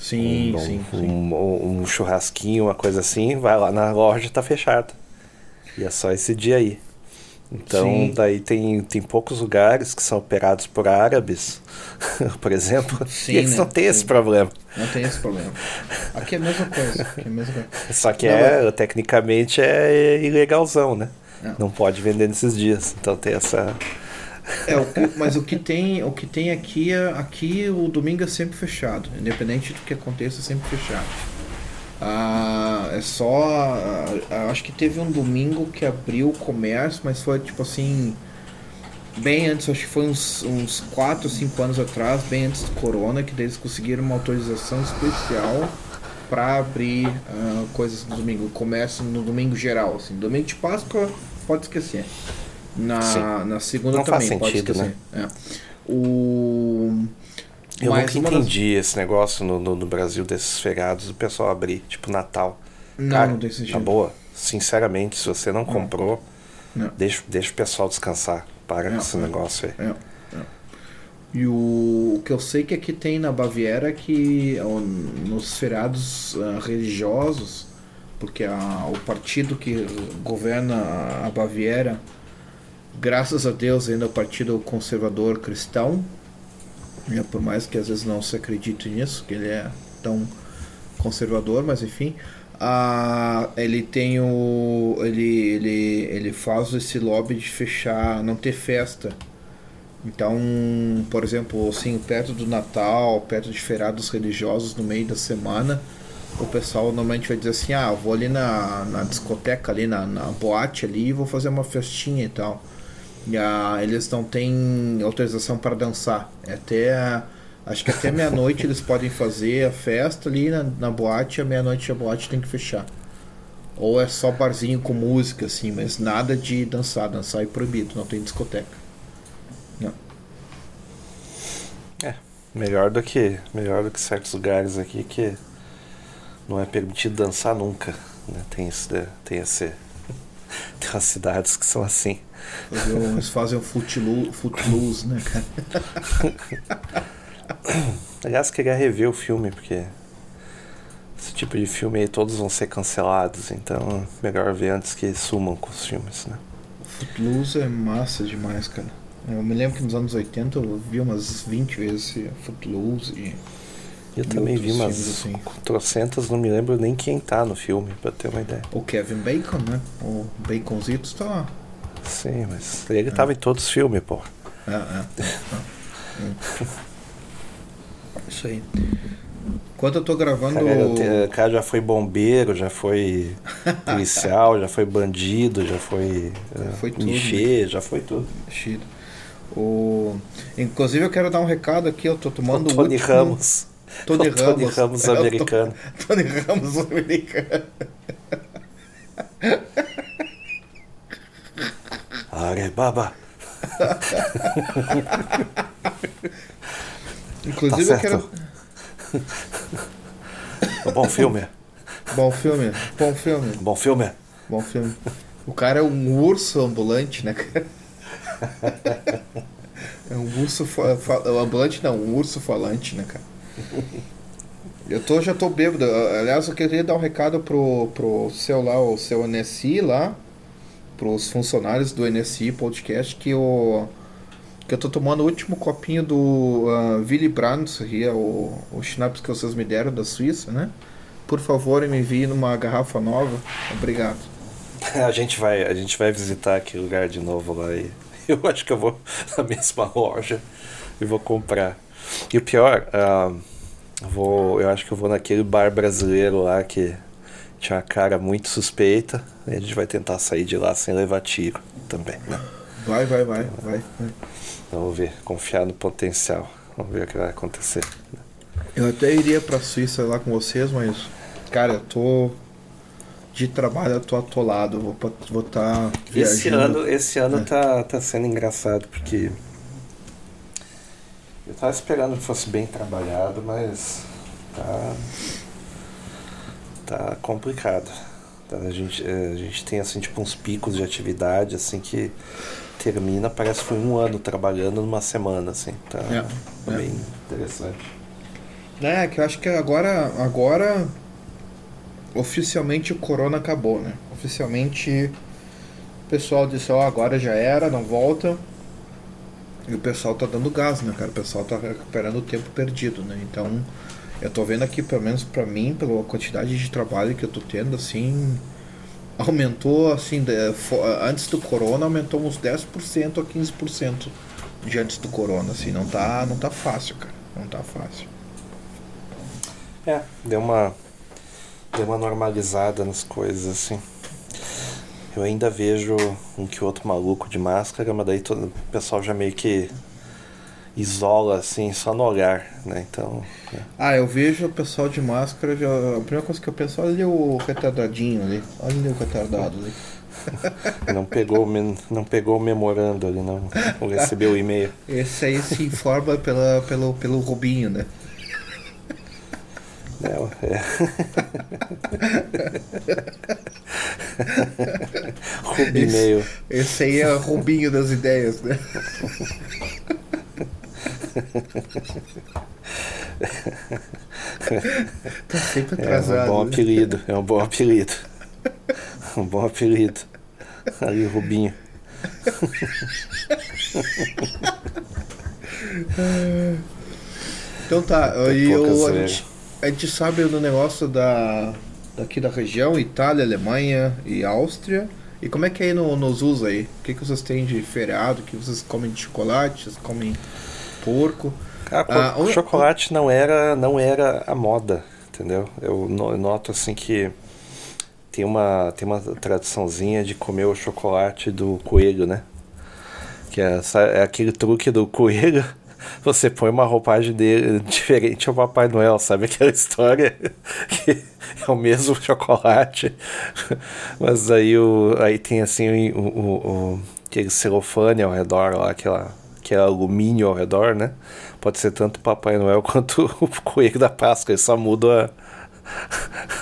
Sim, um, sim, um, sim. Um, um, churrasquinho, uma coisa assim, vai lá na loja, tá fechada. E é só esse dia aí. Então, Sim. daí tem, tem poucos lugares que são operados por árabes, por exemplo, Sim, e eles né? não têm esse problema. Não tem esse problema. Aqui é a mesma coisa. É a mesma coisa. Só que não, é, mas... tecnicamente é ilegalzão, né? Não. não pode vender nesses dias. Então tem essa. É, o que, mas o que tem, o que tem aqui, é, aqui o domingo é sempre fechado, independente do que aconteça, é sempre fechado. Ah, é só. Ah, acho que teve um domingo que abriu o comércio, mas foi tipo assim. Bem antes, acho que foi uns, uns 4 ou 5 anos atrás, bem antes do corona, que eles conseguiram uma autorização especial para abrir uh, coisas no domingo, comércio no domingo geral. Assim. Domingo de Páscoa, pode esquecer. Na, na segunda Não também, faz sentido, pode esquecer. Né? É. O eu Mas nunca entendi das... esse negócio no, no, no, Brasil desses feriados, o pessoal abrir, tipo Natal. Não, Cara, desse jeito. Tá boa. Sinceramente, se você não comprou, não. Deixa, deixa o pessoal descansar. Para com esse negócio aí. É, é. E o, o, que eu sei que aqui tem na Baviera é que nos feriados uh, religiosos, porque a, o partido que governa a Baviera, graças a Deus, ainda é o Partido Conservador Cristão, é, por mais que às vezes não se acredite nisso, que ele é tão conservador, mas enfim. Ah, ele tem o. Ele, ele, ele faz esse lobby de fechar, não ter festa. Então, por exemplo, assim, perto do Natal, perto de feriados religiosos no meio da semana, o pessoal normalmente vai dizer assim, ah, vou ali na, na discoteca ali, na, na boate ali e vou fazer uma festinha e tal. E a, eles não têm autorização para dançar. É até. Acho que até meia-noite eles podem fazer a festa ali na, na boate, à meia-noite a boate tem que fechar. Ou é só barzinho com música, assim, mas nada de dançar. Dançar é proibido, não tem discoteca. Não. É, melhor do que. Melhor do que certos lugares aqui que não é permitido dançar nunca. Né? Tem, esse, tem esse. Tem umas cidades que são assim. Eles fazem o footloose, footloose né, cara? Aliás, queria rever o filme, porque esse tipo de filme aí todos vão ser cancelados, então é melhor ver antes que sumam com os filmes, né? Footloose é massa demais, cara. Eu me lembro que nos anos 80 eu vi umas 20 vezes Footloose e. Eu também vi umas assim. trocentas, não me lembro nem quem tá no filme, pra ter uma ideia. O Kevin Bacon, né? O Baconzito tá Sim, mas ele é. tava em todos os filmes, pô. É, é. é. Isso aí. Enquanto eu tô gravando. O cara já foi bombeiro, já foi policial, já foi bandido, já foi. Já foi tudo. Michê, já foi tudo. O... Inclusive eu quero dar um recado aqui, eu tô tomando o Tony último... Ramos. Tony o Ramos. Tony Ramos é, americano. Tony Ramos americano. Arebaba. Inclusive tá eu quero. Bom filme. Bom filme. Bom filme. Bom filme. Bom filme. O cara é um urso ambulante, né, cara? É um urso fa ambulante, não, um urso falante, né, cara? Eu tô, já tô bêbado. Aliás, eu queria dar um recado pro, pro seu lá, o seu NSI lá, pros funcionários do NSI Podcast, que o que eu tô tomando o último copinho do uh, Willy Brandt, é o, o que vocês me deram da Suíça, né? Por favor, me envie numa garrafa nova. Obrigado. A gente vai, a gente vai visitar aquele lugar de novo lá e eu acho que eu vou na mesma loja e vou comprar. E o pior, uh, vou, eu acho que eu vou naquele bar brasileiro lá que tinha uma cara muito suspeita. E a gente vai tentar sair de lá sem levar tiro também. Né? Vai, vai, vai, vai, vai. Vamos ver, confiar no potencial. Vamos ver o que vai acontecer. Eu até iria pra Suíça lá com vocês, mas, cara, eu tô de trabalho eu tô atolado, vou estar vou tá viajando. Esse ano, esse ano é. tá, tá sendo engraçado, porque eu tava esperando que fosse bem trabalhado, mas tá, tá complicado. Tá, a, gente, a gente tem assim, tipo, uns picos de atividade assim que termina, parece que foi um ano trabalhando numa semana, assim. Tá, é, tá bem é. interessante. É, que eu acho que agora, agora oficialmente o corona acabou, né? Oficialmente o pessoal disse, ó, oh, agora já era, não volta. E o pessoal tá dando gás, né, cara? O pessoal tá recuperando o tempo perdido, né? Então, eu tô vendo aqui, pelo menos para mim, pela quantidade de trabalho que eu tô tendo, assim, aumentou, assim, de, antes do corona aumentou uns 10% a 15% de antes do corona, assim, não tá, não tá fácil, cara. Não tá fácil. É, deu uma deu uma normalizada nas coisas, assim. Eu ainda vejo um que outro maluco de máscara, mas daí todo, o pessoal já meio que isola, assim, só no olhar, né? Então. É. Ah, eu vejo o pessoal de máscara, já, a primeira coisa que eu penso, olha o retardadinho ali. Olha o retardado ali. Não pegou, não pegou o memorando ali, não. Não recebeu o e-mail. Esse aí se informa pela, pelo, pelo Rubinho, né? Não, é. Rubinho. Esse, esse aí é o Rubinho das ideias, né? tá sempre atrasado. É um bom né? apelido, é um bom apelido. Um bom apelido. Ali, Rubinho. Então tá, e eu, a gente, a gente sabe do negócio da daqui da região, Itália, Alemanha e Áustria. E como é que é aí no, nos usos aí? O que, que vocês têm de feriado? O que vocês comem de chocolate? Vocês comem porco? Ah, o chocolate não era, não era a moda, entendeu? Eu noto assim que tem uma, tem uma tradiçãozinha de comer o chocolate do coelho, né? Que é, é aquele truque do coelho você põe uma roupagem dele diferente ao Papai Noel, sabe aquela história que é o mesmo chocolate, mas aí, o, aí tem assim o, o, o aquele celofane ao redor lá, aquela, aquele alumínio ao redor, né? Pode ser tanto Papai Noel quanto o coelho da Páscoa, ele só muda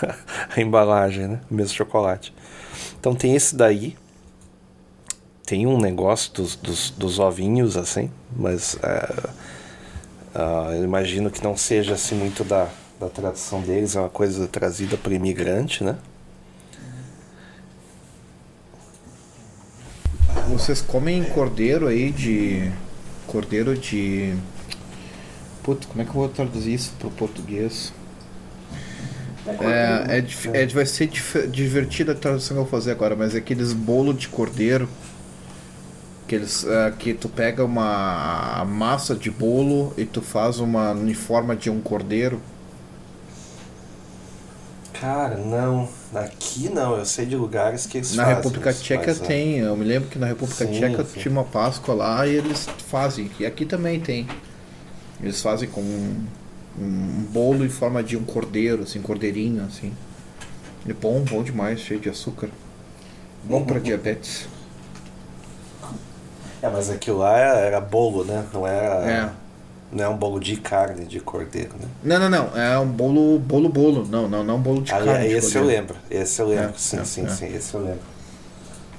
a, a embalagem, né? O mesmo chocolate. Então tem esse daí, tem um negócio dos, dos, dos ovinhos, assim, mas uh, uh, eu imagino que não seja assim muito da, da tradição deles, é uma coisa trazida por imigrante, né? Vocês comem cordeiro aí de. Cordeiro de. Putz, como é que eu vou traduzir isso para o português? É, é, é, vai ser divertida a tradução que eu vou fazer agora, mas é aqueles bolo de cordeiro Que, eles, uh, que tu pega uma massa de bolo e tu faz uma em forma de um cordeiro. Cara, não. Aqui não, eu sei de lugares que eles na fazem. Na República Tcheca é. tem, eu me lembro que na República sim, Tcheca sim. tinha uma Páscoa lá e eles fazem. E aqui também tem. Eles fazem com um, um bolo em forma de um cordeiro, assim, cordeirinho, assim. É bom, bom demais, cheio de açúcar. Bom para diabetes. É, mas aquilo lá era bolo, né? Não era. É. Não é um bolo de carne de cordeiro, né? Não, não, não. É um bolo, bolo, bolo. Não, não, não um bolo de ah, carne. esse eu lembro. Esse eu lembro. É, sim, é, sim, é. sim. Esse eu lembro.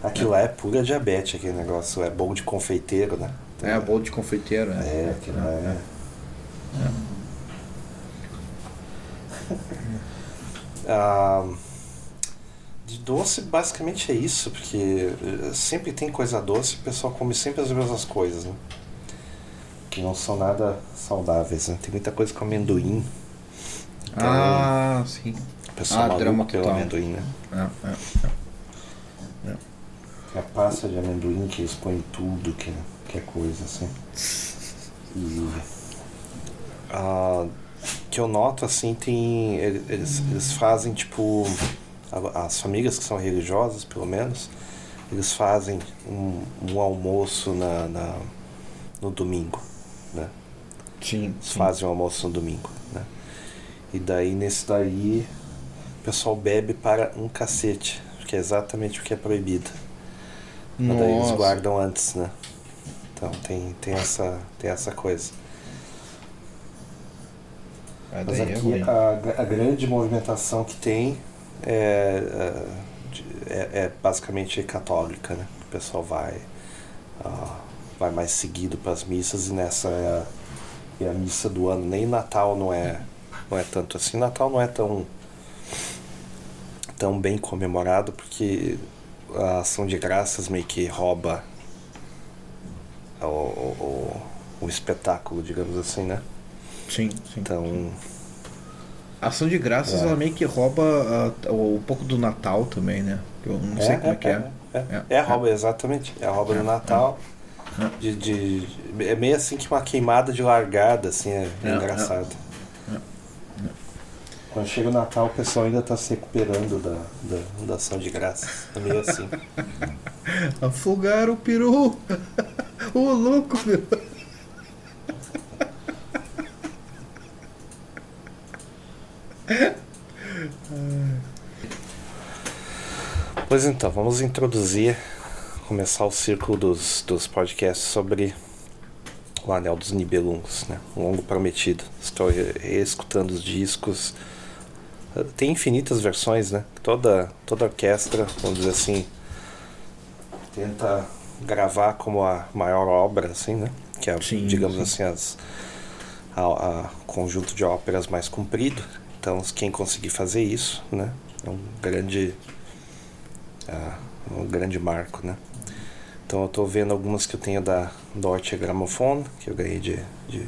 Aquilo lá é pura diabetes, aquele negócio. É bolo de confeiteiro, né? Então, é, bolo de confeiteiro. É, é aquilo lá é. é. ah, de doce, basicamente é isso, porque eh, sempre tem coisa doce, o pessoal come sempre as mesmas coisas, né? Que não são nada saudáveis, né? Tem muita coisa com amendoim. Então, ah, sim. O pessoal ah, maluco pelo total. amendoim, né? É, é, é. é. A pasta de amendoim que eles põem tudo, que, que é coisa assim. E. Ah, que eu noto assim, tem. Eles, eles fazem tipo as famílias que são religiosas, pelo menos, eles fazem um, um almoço na, na, no domingo? Sim, sim. fazem um almoço no domingo, né? E daí, nesse daí, o pessoal bebe para um cacete, que é exatamente o que é proibido. Mas daí eles guardam antes, né? Então tem, tem, essa, tem essa coisa. Mas é aqui a, a grande movimentação que tem é, é, é, é basicamente católica, né? O pessoal vai, uh, vai mais seguido para as missas e nessa é a, é missa do ano. Nem Natal não é, não é tanto assim. Natal não é tão, tão bem comemorado porque a ação de graças meio que rouba o, o, o espetáculo, digamos assim, né? Sim, sim. Então. A ação de graças, é. ela meio que rouba uh, um pouco do Natal também, né? Eu não sei é, como é, que é. É, é, é a rouba, exatamente. É a rouba do Natal. De, de, é meio assim que uma queimada de largada, assim, é, engraçado. Quando chega o Natal, o pessoal ainda está se recuperando da, da, da, ação de graças. É meio assim. Afogaram o peru! Ô louco, meu! Pois então, vamos introduzir, começar o círculo dos, dos podcasts sobre o Anel dos Nibelungos, né? Um longo prometido. Estou reescutando os discos. Tem infinitas versões, né? Toda, toda orquestra, vamos dizer assim, tenta gravar como a maior obra, assim, né? Que é, sim, digamos sim. assim, as, a, a, conjunto de óperas mais comprido. Então, quem conseguir fazer isso, né? É um grande uh, um grande marco, né? Então eu estou vendo algumas que eu tenho da Deutsche Grammophon, que eu ganhei de, de,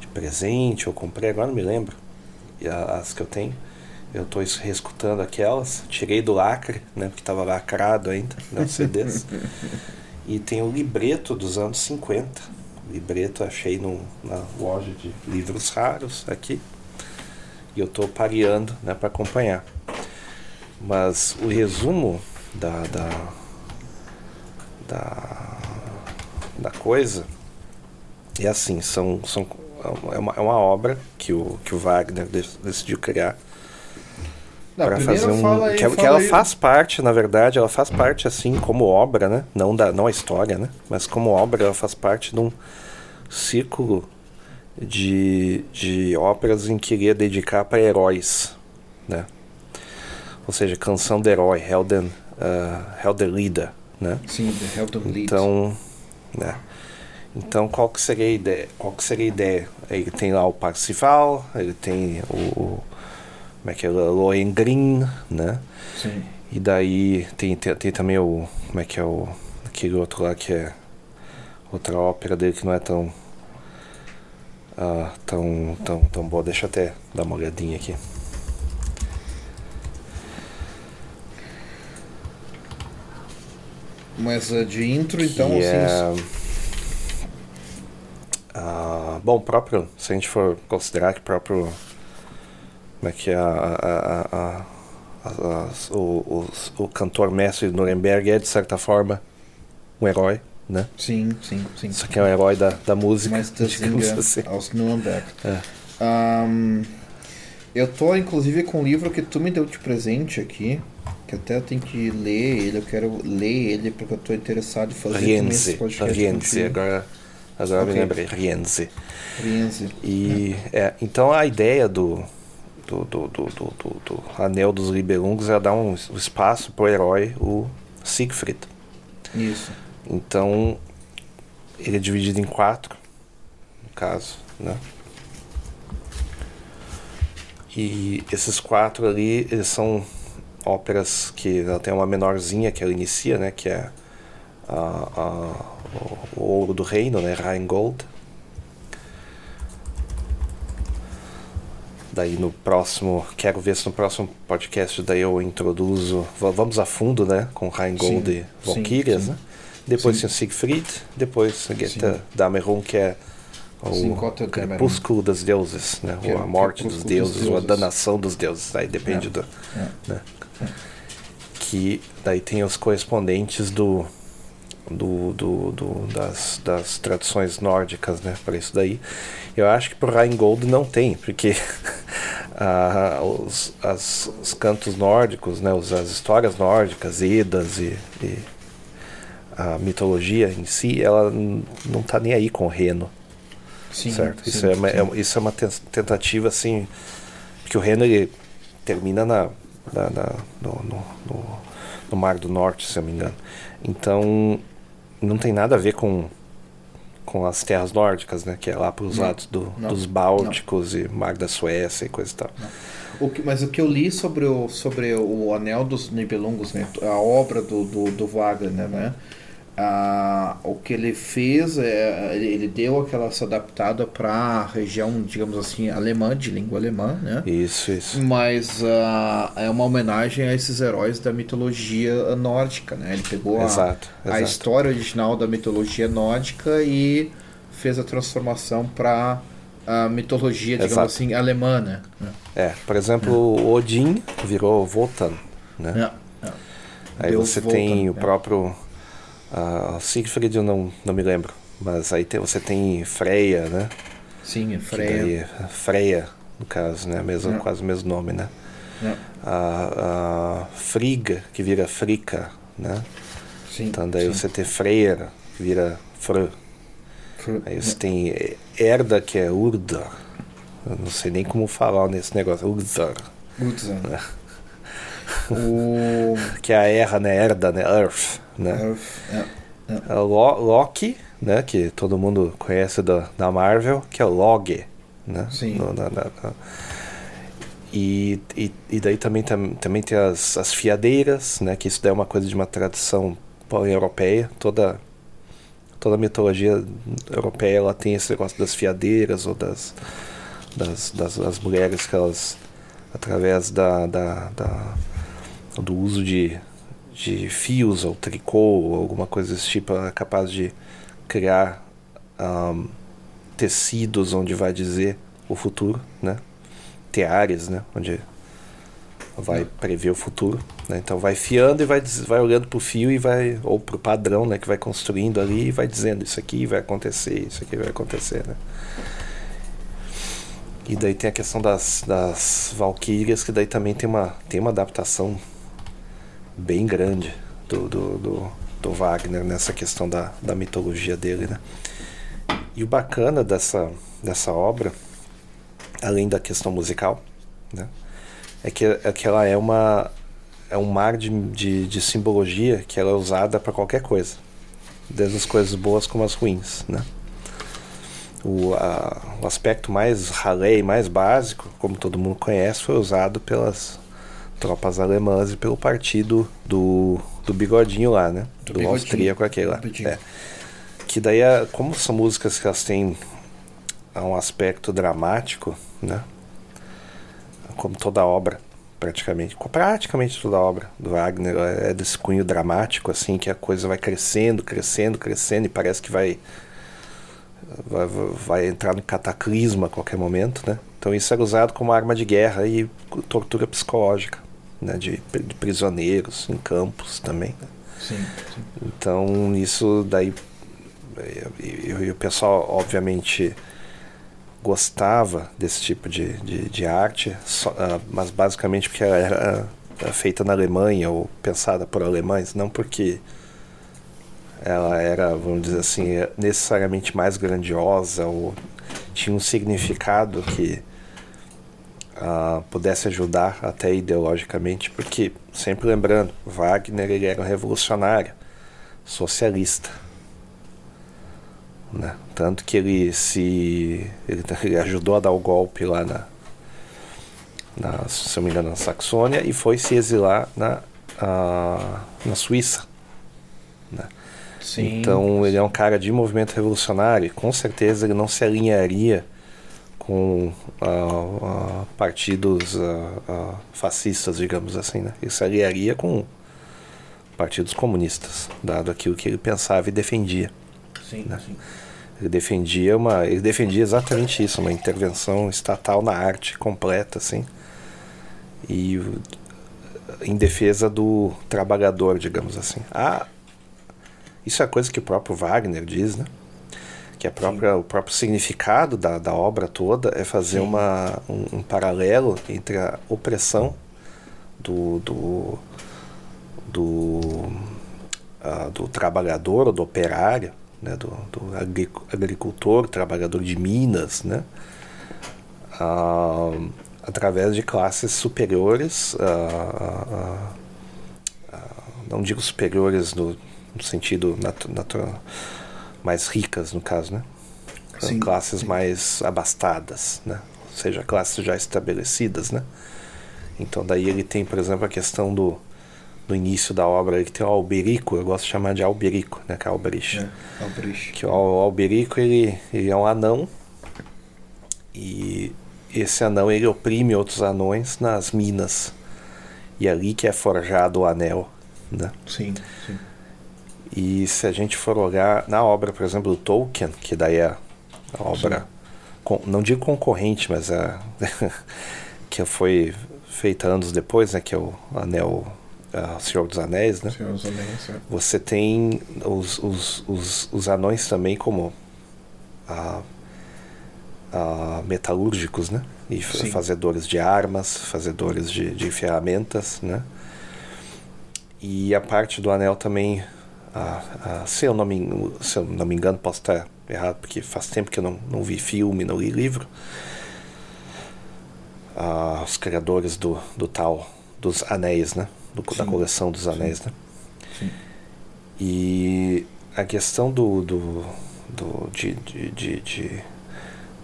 de presente, ou comprei, agora não me lembro. E as que eu tenho, eu estou reescutando aquelas, tirei do lacre, né, porque estava lacrado ainda, né, os CDs. e tem o libreto dos anos 50. O libreto achei no, na loja de livros raros aqui. E eu estou pareando né, para acompanhar. Mas o resumo da, da, da, da coisa. É assim, são, são, é, uma, é uma obra que o, que o Wagner decidiu criar para fazer um aí, que, que ela aí. faz parte na verdade ela faz parte assim como obra né? Não da não a história né? Mas como obra ela faz parte de um círculo de, de óperas em que iria dedicar para heróis né? Ou seja, canção do herói, Helden, uh, Heldenlieder, né? Sim, Heldenlied. Então, né? Então, qual que seria a ideia? Qual que seria a ideia? Ele tem lá o Parsifal, ele tem o como é que é, Lohengrin, né? Sim. E daí tem, tem, tem, também o como é que é o aquele outro lá que é outra ópera dele que não é tão uh, tão tão tão boa. Deixa eu até dar uma olhadinha aqui. Mas uh, de intro, então, que assim. É, uh, bom, próprio, se a gente for considerar que próprio. Como é que é a, a, a, o, o, o cantor mestre de Nuremberg é, de certa forma, um herói, né? Sim, sim, sim. Isso aqui é um herói da, da música. Mas digamos assim. aos Nuremberg. É. Um, eu tô, inclusive, com um livro que tu me deu de presente aqui, que até eu tenho que ler ele, eu quero ler ele porque eu tô interessado em fazer Rienzi, Rienzi, agora, agora okay. me lembrei, Rienzi. Rienzi. E, é. é. então a ideia do, do, do, do, do, do Anel dos Libelungos é dar um, um espaço pro herói, o Siegfried. Isso. Então, ele é dividido em quatro, no caso, né? E esses quatro ali, eles são óperas que ela tem uma menorzinha que ela inicia, né? Que é a, a, o, Ouro do Reino, né? Rheingold. Daí no próximo, quero ver se no próximo podcast daí eu introduzo, vamos a fundo, né? Com Rheingold sim, e Valkyrias, né? Depois sim. tem o Siegfried, depois Geta Dameron, que é o crepúsculo das deuses, né? ou a morte dos deuses, deuses, ou a danação dos deuses, aí depende é. do. É. Né? É. Que daí tem os correspondentes do, do, do, do das, das tradições nórdicas, né? Para isso daí. Eu acho que pro Rheingold não tem, porque os, as, os cantos nórdicos, né? Os, as histórias nórdicas, Edas e, e a mitologia em si, ela não está nem aí com o Reno. Sim, certo? Sim, isso, é uma, é, isso é uma tentativa assim, porque o Reno ele termina na, na, na no, no, no, no, Mar do Norte, se eu me engano. Então não tem nada a ver com com as terras nórdicas, né? Que é lá para os lados do, dos Bálticos não. e Mar da Suécia e coisa e tal. O que, mas o que eu li sobre o, sobre o Anel dos Nibelungos, né? a obra do, do, do Wagner, né? Ah, o que ele fez é ele deu aquela essa adaptada para a região digamos assim alemã de língua alemã né isso isso mas ah, é uma homenagem a esses heróis da mitologia nórdica né ele pegou exato, a, exato. a história original da mitologia nórdica e fez a transformação para a mitologia digamos exato. assim alemã né é por exemplo é. Odin virou Wotan né é. É. aí Deus você tem o é. próprio a Siegfried eu não, não me lembro. Mas aí tem, você tem Freya, né? Sim, Freya. Daí, Freya, no caso, né? Mesmo, quase o mesmo nome, né? A, a Friga, que vira Frika, né? Sim, então daí sim. você tem Freya, que vira Fr. Aí você tem Erda, que é Urda. Eu não sei nem como falar nesse negócio. Urzar. Urzar. O... que é a Erra, né? Erda, né? Earth né? É, é. é Loki, né? Que todo mundo conhece da, da Marvel, que é o Log, né? Sim. No, na, na, na. E, e, e, daí também, tam, também tem as, as fiadeiras, né? Que isso daí é uma coisa de uma tradição europeia. Toda, toda a mitologia europeia ela tem esse negócio das fiadeiras ou das, das, das, das mulheres que elas, através da, da, da do uso de de fios ou tricô ou alguma coisa desse tipo é capaz de criar um, tecidos onde vai dizer o futuro, né? Teares, né? Onde vai prever o futuro, né? Então vai fiando e vai, vai olhando para o fio e vai ou para o padrão, né? Que vai construindo ali e vai dizendo isso aqui vai acontecer, isso aqui vai acontecer, né? E daí tem a questão das, das valquírias, que daí também tem uma, tem uma adaptação bem grande do, do, do, do, Wagner nessa questão da, da mitologia dele, né? E o bacana dessa, dessa obra, além da questão musical, né? É que, é que ela é uma é um mar de, de, de simbologia que ela é usada para qualquer coisa, desde as coisas boas como as ruins, né? O, a, o aspecto mais ralé mais básico, como todo mundo conhece, foi usado pelas tropas alemãs e pelo partido do, do bigodinho lá, né? Do, do austríaco aquele lá. É. Que daí, é, como são músicas que elas têm um aspecto dramático, né? Como toda obra praticamente. Praticamente toda obra do Wagner é desse cunho dramático, assim, que a coisa vai crescendo, crescendo, crescendo, e parece que vai, vai, vai entrar no cataclisma a qualquer momento, né? Então isso era usado como arma de guerra e tortura psicológica, né? De, de prisioneiros em campos também. Né? Sim, sim. Então isso daí e, e o pessoal obviamente gostava desse tipo de, de, de arte, só, uh, mas basicamente porque ela era feita na Alemanha ou pensada por alemães, não porque ela era, vamos dizer assim, necessariamente mais grandiosa ou tinha um significado que uh, pudesse ajudar até ideologicamente, porque, sempre lembrando, Wagner ele era um revolucionário, socialista. Né? Tanto que ele se. Ele, ele, ajudou a dar o golpe lá na, na. Se não me engano, na Saxônia e foi se exilar na, uh, na Suíça. Né? Sim. Então ele é um cara de movimento revolucionário e com certeza ele não se alinharia com uh, uh, partidos fascistas, digamos assim. Né? Ele se alinharia com partidos comunistas, dado aquilo que ele pensava e defendia. Sim, né? sim. Ele defendia uma, ele defendia exatamente isso, uma intervenção estatal na arte completa, assim, e em defesa do trabalhador, digamos assim. Ah, isso é coisa que o próprio Wagner diz, né? Que a própria, o próprio significado da, da obra toda é fazer uma, um, um, paralelo entre a opressão do, do, do, uh, do trabalhador ou do operário né, do, do agricultor, trabalhador de minas, né, ah, através de classes superiores, ah, não digo superiores no, no sentido natural, mais ricas no caso, né, sim, classes sim. mais abastadas, né, ou seja, classes já estabelecidas, né. Então daí ele tem, por exemplo, a questão do no início da obra que tem o Alberico, eu gosto de chamar de Alberico, né, que é Alberich. É, Alberich. Que o Alberico, ele, ele é um anão e esse anão ele oprime outros anões nas minas. E é ali que é forjado o anel, né? Sim, sim. E se a gente for olhar na obra, por exemplo, do Tolkien, que daí é a obra, com, não digo concorrente, mas é que foi feita anos depois, né, que é o Anel uh, Senhor dos Anéis, né? Senhor dos Anéis, é. Você tem os, os, os, os anões também como uh, uh, metalúrgicos, né? E Sim. fazedores de armas, fazedores de, de ferramentas, né? E a parte do anel também, uh, uh, se, eu não me, se eu não me engano, posso estar errado, porque faz tempo que eu não, não vi filme, não li livro. Uh, os criadores do, do tal dos anéis, né? do, da coleção dos anéis, Sim. né? Sim. E a questão do, do, do de, de, de, de,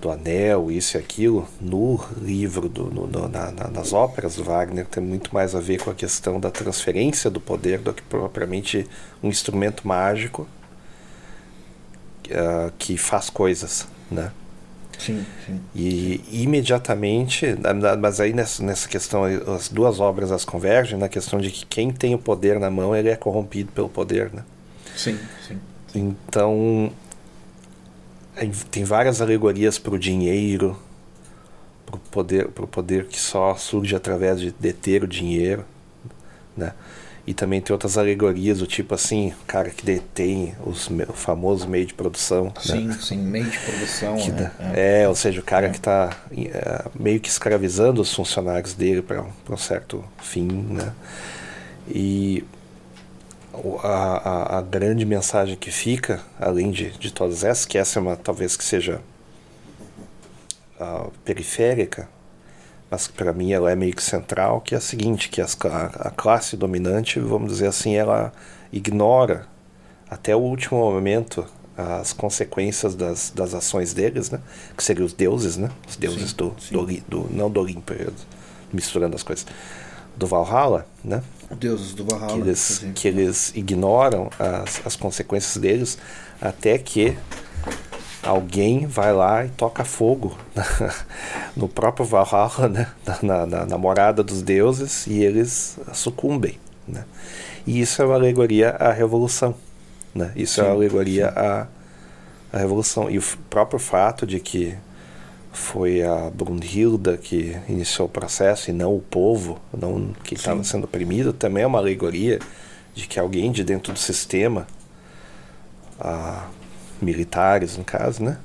do anel, isso e aquilo, no livro, do, no, no, na, nas óperas do Wagner, tem muito mais a ver com a questão da transferência do poder do que propriamente um instrumento mágico uh, que faz coisas, né? Sim, sim. E imediatamente, mas aí nessa, nessa questão, as duas obras as convergem na questão de que quem tem o poder na mão, ele é corrompido pelo poder, né? Sim, sim. Então, tem várias alegorias para o dinheiro, para o poder, pro poder que só surge através de deter o dinheiro, né? E também tem outras alegorias do tipo assim, cara que detém os, o famoso meio de produção. Sim, né? sim, meio de produção. Que, né? é, é, ou seja, o cara é. que está é, meio que escravizando os funcionários dele para um certo fim. Né? E a, a, a, grande mensagem que fica, além de, de todas essas, que essa é uma talvez que seja uh, periférica, mas para mim ela é meio que central, que é a seguinte, que as, a, a, classe dominante, vamos dizer assim, ela ignora até o último momento as consequências das, das ações deles, né? Que seriam os deuses, né? Os deuses sim, do, sim. do, do, não do Olimpo, misturando as coisas. Do Valhalla, né? Deuses do Valhalla. Que eles, que eles ignoram as, as consequências deles até que alguém vai lá e toca fogo no próprio Valhalla, né? na, na, na morada dos deuses, e eles sucumbem. Né? E isso é uma alegoria à revolução. Né? Isso sim, é uma alegoria à, à revolução. E o próprio fato de que foi a Brunhilda que iniciou o processo e não o povo, não que estava sendo oprimido, também é uma alegoria de que alguém de dentro do sistema, militares no caso, né,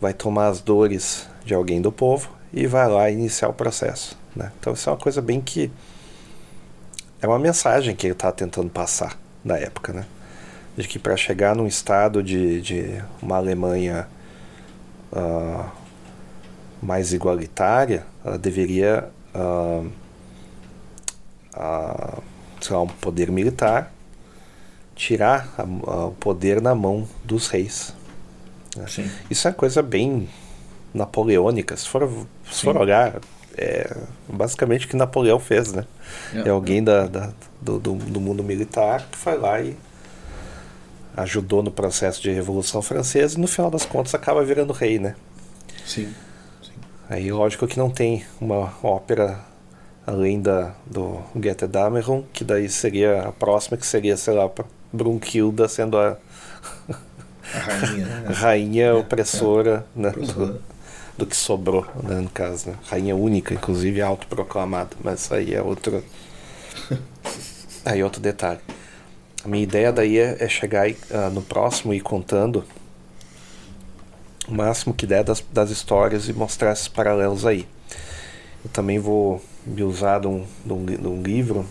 vai tomar as dores de alguém do povo e vai lá iniciar o processo. Né? Então isso é uma coisa bem que é uma mensagem que ele está tentando passar na época, né? De que para chegar num estado de, de uma Alemanha uh, mais igualitária, ela deveria uh, uh, lá, um poder militar tirar a, a, o poder na mão dos reis. Né? Isso é uma coisa bem napoleônica. Se for, se for olhar, é basicamente o que Napoleão fez, né? É, é alguém da, da do, do, do, mundo militar que foi lá e ajudou no processo de Revolução Francesa e no final das contas acaba virando rei, né? Sim. Aí lógico que não tem uma ópera além da do Goethe Dameron, que daí seria a próxima, que seria, sei lá, Brunhilda sendo a, a rainha, né? rainha é, opressora é, né? do, do, que sobrou, né, no caso. Né? Rainha única, inclusive autoproclamada, mas aí é outro. aí outro detalhe. A minha ideia daí é, é chegar aí, uh, no próximo e contando o máximo que der das, das histórias e mostrar esses paralelos aí. Eu também vou me usar de um, de um, de um livro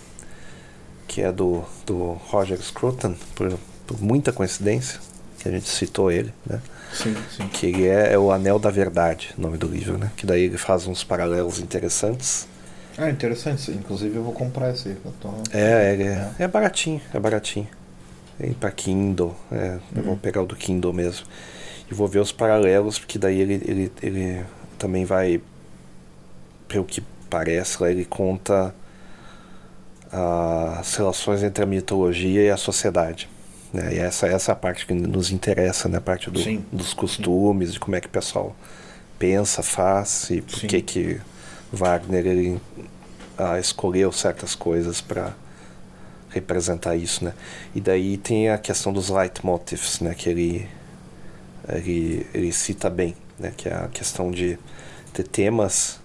que é do, do Roger Scruton, por, por, muita coincidência, que a gente citou ele, né? Sim, sim. Que ele é, é, o Anel da Verdade, nome do livro, né? Que daí ele faz uns paralelos interessantes. Ah, interessante. Inclusive eu vou comprar esse. Tô... É, ele é, é, é baratinho, é baratinho. Vem pra Kindle, é, uhum. eu vou uhum. pegar o do Kindle mesmo. E vou ver os paralelos, porque daí ele, ele, ele também vai, pelo que parece, lá ele conta as relações entre a mitologia e a sociedade. Né? E essa, essa é a parte que nos interessa, né? a parte do, dos costumes, Sim. de como é que o pessoal pensa, faz e por que, que Wagner ele, ah, escolheu certas coisas para representar isso. Né? E daí tem a questão dos leitmotifs, né? que ele, ele, ele cita bem, né? que é a questão de ter temas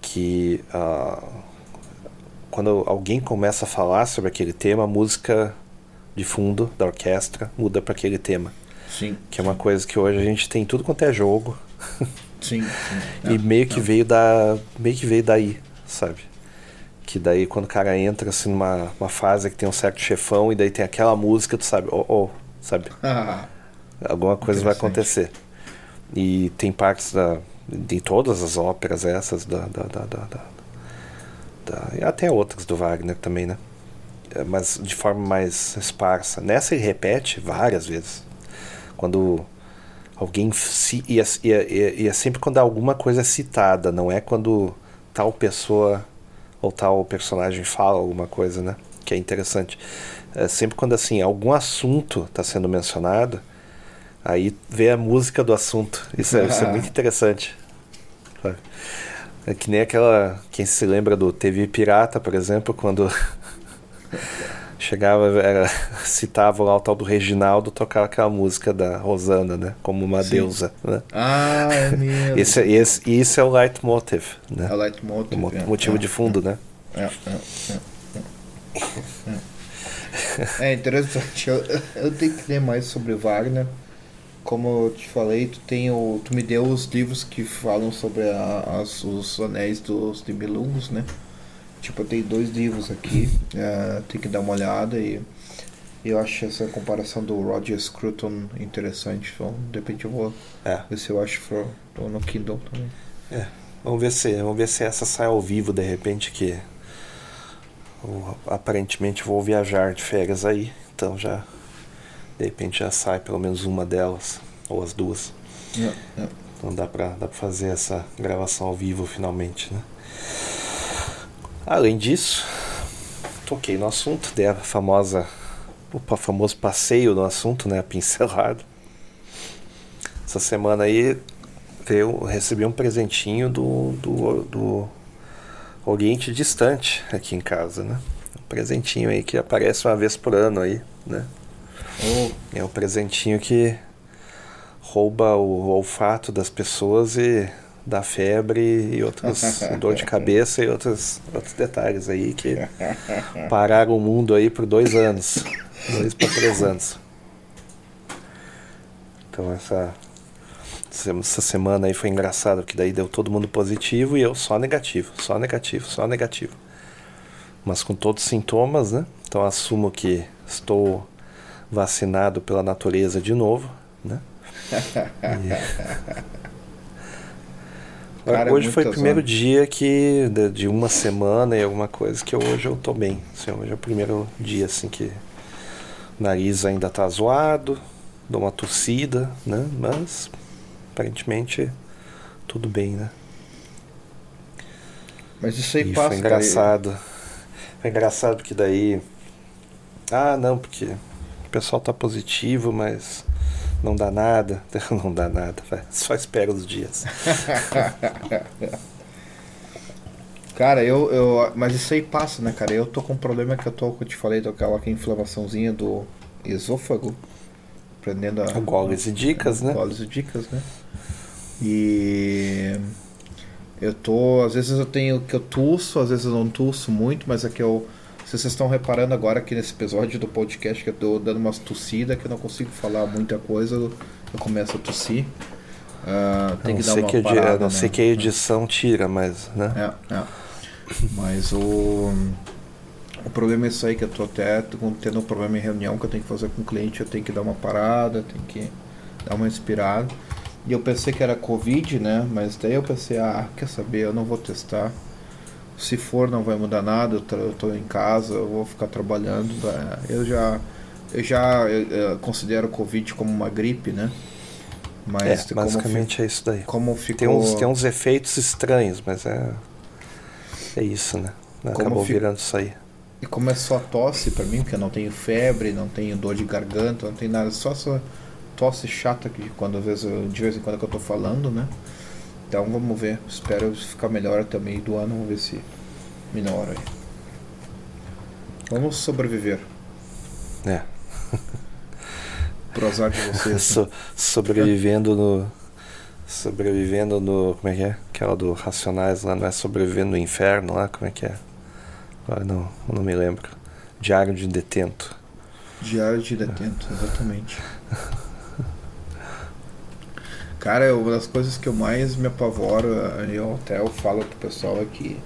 que. Uh, quando alguém começa a falar sobre aquele tema, a música de fundo da orquestra muda para aquele tema. Sim. Que é uma coisa que hoje a gente tem tudo quanto é jogo. Sim. sim. e não, meio que não. veio da meio que veio daí, sabe? Que daí quando o cara entra assim numa uma fase que tem um certo chefão e daí tem aquela música, tu sabe, oh, oh sabe? Alguma coisa vai acontecer. E tem partes da de todas as óperas essas da, da, da, da da, e até outras do Wagner também, né? É, mas de forma mais esparsa. Nessa ele repete várias vezes. Quando alguém. Se, e, é, e, é, e é sempre quando alguma coisa é citada, não é quando tal pessoa ou tal personagem fala alguma coisa, né? Que é interessante. É sempre quando assim algum assunto está sendo mencionado, aí vê a música do assunto. Isso é, isso é muito interessante. Sabe? É que nem aquela. Quem se lembra do TV Pirata, por exemplo, quando chegava, era, citava lá o tal do Reginaldo, tocava aquela música da Rosana, né? Como uma Sim. deusa. Né? Ah, é mesmo. Esse, esse, isso é o leitmotiv, né? É o leitmotiv. O é, motivo é, de fundo, é, né? É, é, é, é. interessante. Eu, eu tenho que ler mais sobre Wagner como eu te falei, tu tem o, tu me deu os livros que falam sobre a, as, os anéis dos Nibelungos, né? Tipo, eu tenho dois livros aqui, é, tem que dar uma olhada e eu acho essa comparação do Roger Scruton interessante. Então, de repente eu vou é. ver se eu acho no Kindle também. É. Vamos ver se, vamos ver se essa sai ao vivo de repente que eu, aparentemente vou viajar de férias aí, então já de repente já sai pelo menos uma delas, ou as duas. Yeah, yeah. Então dá pra, dá pra fazer essa gravação ao vivo finalmente, né? Além disso, toquei no assunto, dei a famosa, o famoso passeio no assunto, né? A pincelada. essa semana aí eu recebi um presentinho do, do, do Oriente Distante aqui em casa, né? Um presentinho aí que aparece uma vez por ano aí, né? Oh. É um presentinho que rouba o olfato das pessoas e dá febre e outros dor de cabeça e outros, outros detalhes aí que pararam o mundo aí por dois anos, dois para três anos. Então essa essa semana aí foi engraçado, que daí deu todo mundo positivo e eu só negativo, só negativo, só negativo. Mas com todos os sintomas, né? Então assumo que estou vacinado pela natureza de novo, né? E... Cara, hoje foi o primeiro dia que de, uma semana e alguma coisa que hoje eu tô bem. Assim, hoje é o primeiro dia assim que o nariz ainda tá zoado, dou uma tossida, né? Mas aparentemente tudo bem, né? Mas isso aí e passa, foi engraçado. Cara. Foi engraçado porque daí. Ah, não, porque o pessoal tá positivo, mas não dá nada. Não dá nada, só espera os dias. cara, eu, eu. Mas isso aí passa, né, cara? Eu tô com um problema que eu tô, que eu te falei, tô com aquela inflamaçãozinha do esôfago. Aprendendo a. Goles e dicas, né? Goles e dicas, né? E eu tô, às vezes eu tenho que eu tuço, às vezes eu não tuço muito, mas é que eu vocês estão reparando agora aqui nesse episódio do podcast que eu tô dando umas tossidas que eu não consigo falar muita coisa, eu começo a tossir. Uh, tem que dar uma que parada, Não né? sei que a edição tira, mas, né? É, é. Mas o o problema é isso aí que eu tô até tendo um problema em reunião que eu tenho que fazer com o cliente, eu tenho que dar uma parada, tenho que dar uma inspirada. E eu pensei que era Covid, né? Mas daí eu pensei, ah, quer saber, eu não vou testar. Se for, não vai mudar nada, eu estou em casa, eu vou ficar trabalhando. Né? Eu já, eu já eu, eu considero o Covid como uma gripe, né? Mas é, basicamente como, é isso daí. Como ficou... tem, uns, tem uns efeitos estranhos, mas é, é isso, né? Acabou virando isso aí. E como é só tosse para mim, porque eu não tenho febre, não tenho dor de garganta, não tenho nada, só essa tosse chata que quando às vezes eu, de vez em quando que eu tô falando, né? Então vamos ver. Espero ficar melhor até meio do ano. Vamos ver se melhora aí. Vamos sobreviver. É. Pro azar de vocês. so, sobrevivendo no. Sobrevivendo no. Como é que é? Aquela do Racionais lá, não é sobrevivendo no inferno lá? Como é que é? Agora não, não me lembro. Diário de detento. Diário de detento, exatamente. Cara, uma das coisas que eu mais me apavoro, até eu falo pro pessoal aqui.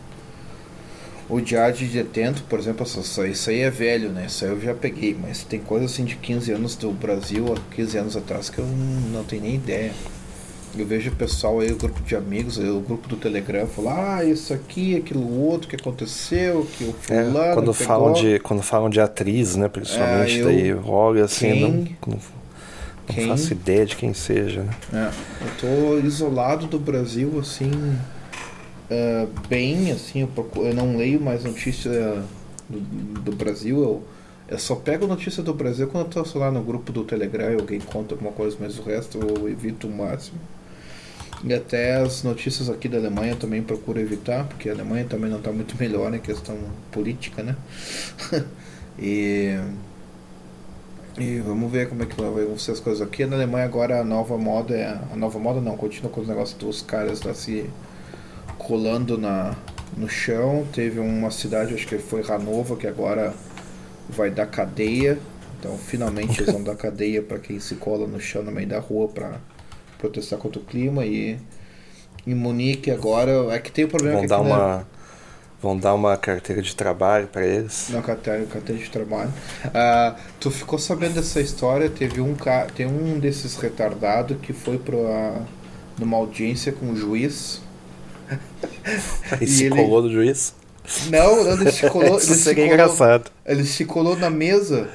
O diário de detento, por exemplo, isso aí é velho, né? Isso aí eu já peguei, mas tem coisa assim de 15 anos do Brasil, 15 anos atrás, que eu não tenho nem ideia. Eu vejo o pessoal aí, o grupo de amigos, o grupo do Telegram, falar, ah, isso aqui, aquilo outro que aconteceu, que o é, fulano. É, quando, pegou. falam de, quando falam de atriz, né? Principalmente, é, eu, daí olha assim, quem, não, não quem... Não faço ideia de quem seja, né? É, eu tô isolado do Brasil, assim, uh, bem, assim, eu, procuro, eu, não leio mais notícia do, do, Brasil, eu, eu só pego notícia do Brasil quando eu tô, lá, no grupo do Telegram e alguém conta alguma coisa, mas o resto eu evito o máximo. E até as notícias aqui da Alemanha também procuro evitar, porque a Alemanha também não está muito melhor na questão política, né? e e vamos ver como é que vão ser as coisas aqui. Na Alemanha agora a nova moda é. A nova moda não, continua com os negócios dos caras lá se colando na, no chão. Teve uma cidade, acho que foi Hannover, que agora vai dar cadeia. Então finalmente eles vão dar cadeia para quem se cola no chão no meio da rua para protestar contra o clima. E em Munique agora é que tem o problema vão que dar uma Vão dar uma carteira de trabalho para eles? Não, carteira, carteira de trabalho. Uh, tu ficou sabendo dessa história? Teve um tem um desses retardados que foi para numa audiência com o juiz. e se ele... colou no juiz? Não, não ele se colou. Isso ele seria colou, engraçado. Ele se colou na mesa.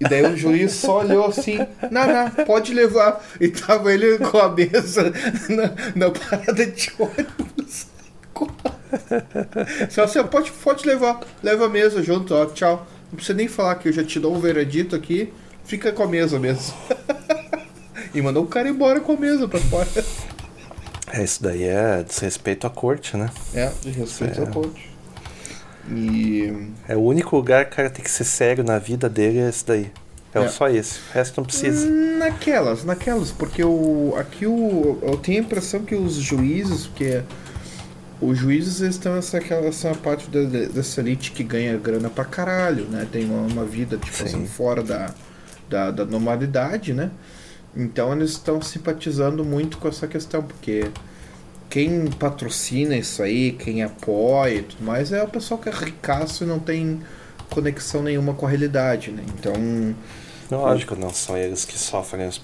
E daí o juiz só olhou assim, não, não, pode levar. E tava ele com a mesa na, na parada de ônibus. Só assim, pode, pode levar, leva a mesa junto, ó, tchau. Não precisa nem falar que eu já te dou um veredito aqui, fica com a mesa mesmo. e mandou o cara embora com a mesa pra fora. É, isso daí é desrespeito à corte, né? É, desrespeito é... à corte. E... É o único lugar que o cara tem que ser sério na vida dele, é esse daí. É, é. só esse, o resto não precisa. Naquelas, naquelas, porque o, aqui o, eu tenho a impressão que os juízes, porque os juízes estão essa, essa parte da, dessa elite que ganha grana pra caralho, né? Tem uma, uma vida, tipo assim, fora da, da, da normalidade, né? Então eles estão simpatizando muito com essa questão, porque quem patrocina isso aí, quem apoia e tudo mais, é o pessoal que é ricaço e não tem conexão nenhuma com a realidade, né? Então. Lógico, não são eles que sofrem os,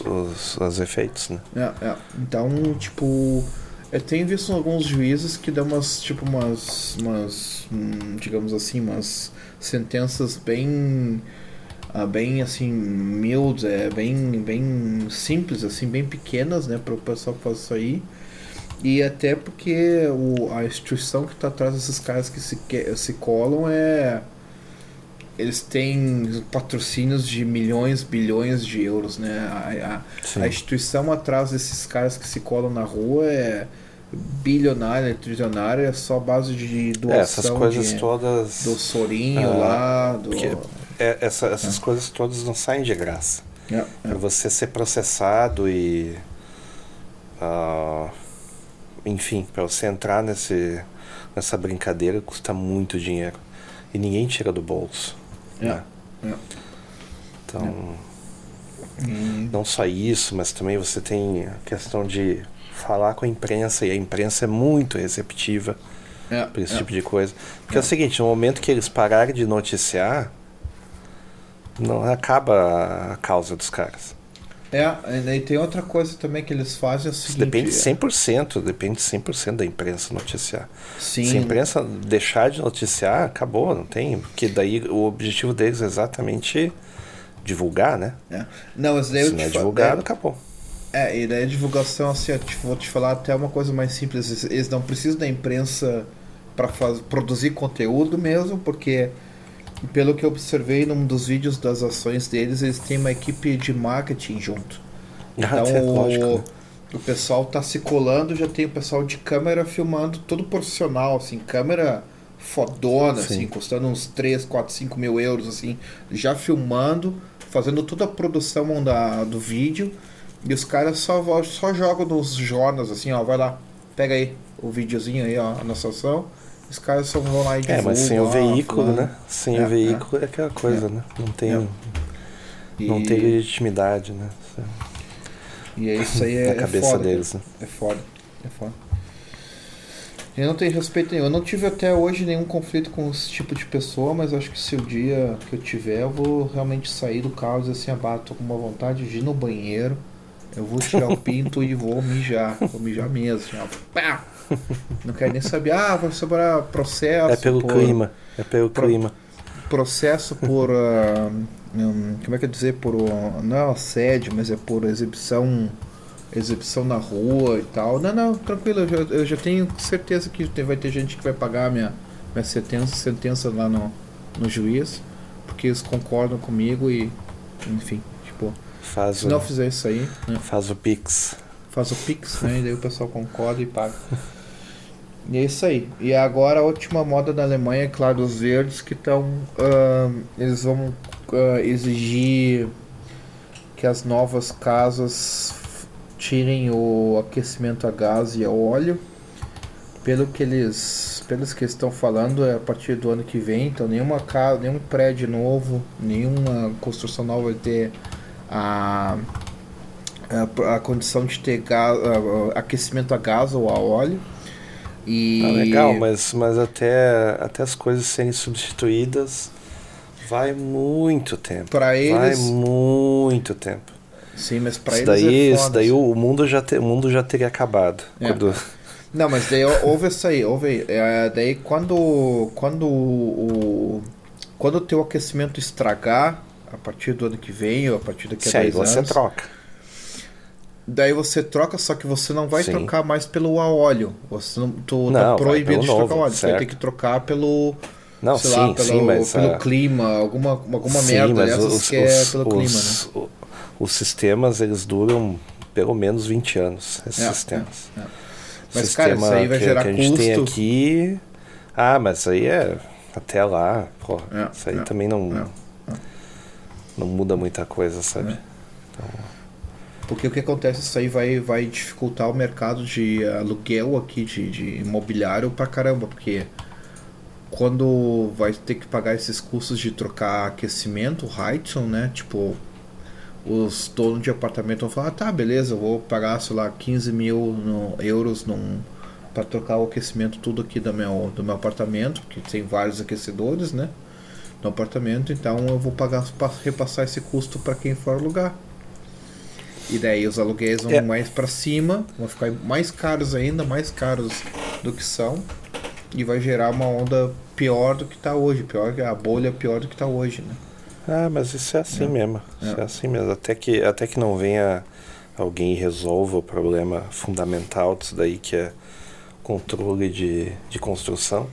os, os efeitos, né? É, é. Então, tipo, eu tenho visto alguns juízes que dão umas, tipo, umas, umas hum, digamos assim, umas sentenças bem uh, bem assim mild, é, bem, bem simples, assim, bem pequenas, né, para o pessoal que faz isso aí. E até porque o, a instituição que está atrás desses caras que se, que, se colam é. Eles têm patrocínios de milhões, bilhões de euros, né? A, a, a instituição atrás desses caras que se colam na rua é bilionária, trilionária, é só base de doação. É, essas coisas de, todas. Do Sorinho ah, lá, do. É, essa, essas é. coisas todas não saem de graça. É, é. Para você ser processado e. Uh, enfim, para você entrar nesse, nessa brincadeira custa muito dinheiro. E ninguém tira do bolso. É, né? É. Então. Hum. Não só isso, mas também você tem a questão de falar com a imprensa, e a imprensa é muito receptiva é, para esse tipo de coisa. Porque é. o seguinte, no momento que eles pararem de noticiar, não acaba a causa dos caras. É, e tem outra coisa também que eles fazem é o seguinte, Depende 100%, é... depende 100% da imprensa noticiar. Sim. Se a imprensa deixar de noticiar, acabou, não tem, porque daí o objetivo deles é exatamente divulgar, né? É. Não, mas daí Se não é divulgado, é... acabou. É, e daí a divulgação, assim, eu vou te falar até uma coisa mais simples, eles não precisam da imprensa para produzir conteúdo mesmo, porque pelo que eu observei num dos vídeos das ações deles, eles têm uma equipe de marketing junto. Ah, então o, né? o pessoal tá se colando, já tem o pessoal de câmera filmando todo profissional, assim, câmera fodona, Sim. assim, custando uns 3, 4, 5 mil euros, assim, já filmando, fazendo toda a produção da, do vídeo. E os caras só, só jogam nos jornais, assim, ó, vai lá, pega aí o videozinho aí, ó, a nossa ação os caras só vão lá e divulgam. É, mas sem o veículo, né? Sem é, o veículo é, é aquela coisa, é. né? Não tem, é. não tem legitimidade, né? E é isso aí é, Na cabeça foda, deles, né? É foda, é foda. Eu não tenho respeito nenhum. Eu não tive até hoje nenhum conflito com esse tipo de pessoa, mas acho que se o dia que eu tiver, eu vou realmente sair do carro e dizer assim, ah, tô com uma vontade de ir no banheiro, eu vou tirar o pinto e vou mijar. Vou mijar mesmo. Assim, pá! Não quero nem saber. Ah, vai sobrar processo. É pelo por, clima. É pelo pro, clima. Processo por. Uh, um, como é que é dizer? Por. Uh, não é assédio, mas é por exibição. Exibição na rua e tal. Não, não, tranquilo. Eu já, eu já tenho certeza que vai ter gente que vai pagar minha, minha sentença, sentença lá no, no juiz. Porque eles concordam comigo e. Enfim. Faz se o, não fizer isso aí. Né? Faz o Pix. Faz o Pix, né? E daí o pessoal concorda e paga. E é isso aí. E agora a última moda da Alemanha, é claro, os verdes que estão. Uh, eles vão uh, exigir que as novas casas tirem o aquecimento a gás e a óleo. Pelo que eles, pelos que estão falando, é a partir do ano que vem, então nenhuma casa, nenhum prédio novo, nenhuma construção nova vai ter a, a, a condição de ter gás, aquecimento a gás ou a óleo. E... Ah, legal, mas, mas até, até as coisas serem substituídas vai muito tempo. Para eles. Vai muito tempo. Sim, mas para eles. Daí, é isso daí o, mundo já te, o mundo já teria acabado. É. Quando... Não, mas daí houve isso aí, houve. É, daí quando. Quando o. Quando o teu aquecimento estragar, a partir do ano que vem, ou a partir daqui a Sim, 10 anos. você troca. Daí você troca, só que você não vai Sim. trocar mais pelo óleo. Você não, tu tá não, tá proibido de trocar óleo. Certo. Você vai ter que trocar pelo. Não, sei sim, lá, pelo, sim, mas, pelo uh... clima, alguma, alguma sim, merda dessas os, que é pelo os, clima, né? os sistemas eles duram pelo menos 20 anos, esses é, sistemas. É, é. Mas, Sistema cara, isso aí vai gerar que, que a gente tem aqui. Ah, mas aí é até lá, pô. É, isso aí também não. Não muda muita coisa, sabe? Então... Porque o que acontece, isso aí vai, vai dificultar o mercado de aluguel aqui, de, de imobiliário pra caramba, porque quando vai ter que pagar esses custos de trocar aquecimento, Heighton, né? Tipo, os donos de apartamento vão falar, ah, tá, beleza, eu vou pagar, sei lá, 15 mil no, euros num, para trocar o aquecimento tudo aqui do meu, do meu apartamento, porque tem vários aquecedores, né? No apartamento, então eu vou pagar repassar esse custo para quem for alugar. E daí os aluguéis vão é. mais para cima, vão ficar mais caros ainda, mais caros do que são, e vai gerar uma onda pior do que está hoje, pior a bolha pior do que está hoje, né? Ah, mas isso é assim é. mesmo. É. Isso é assim mesmo. Até que, até que não venha alguém e resolva o problema fundamental disso daí, que é controle de, de construção,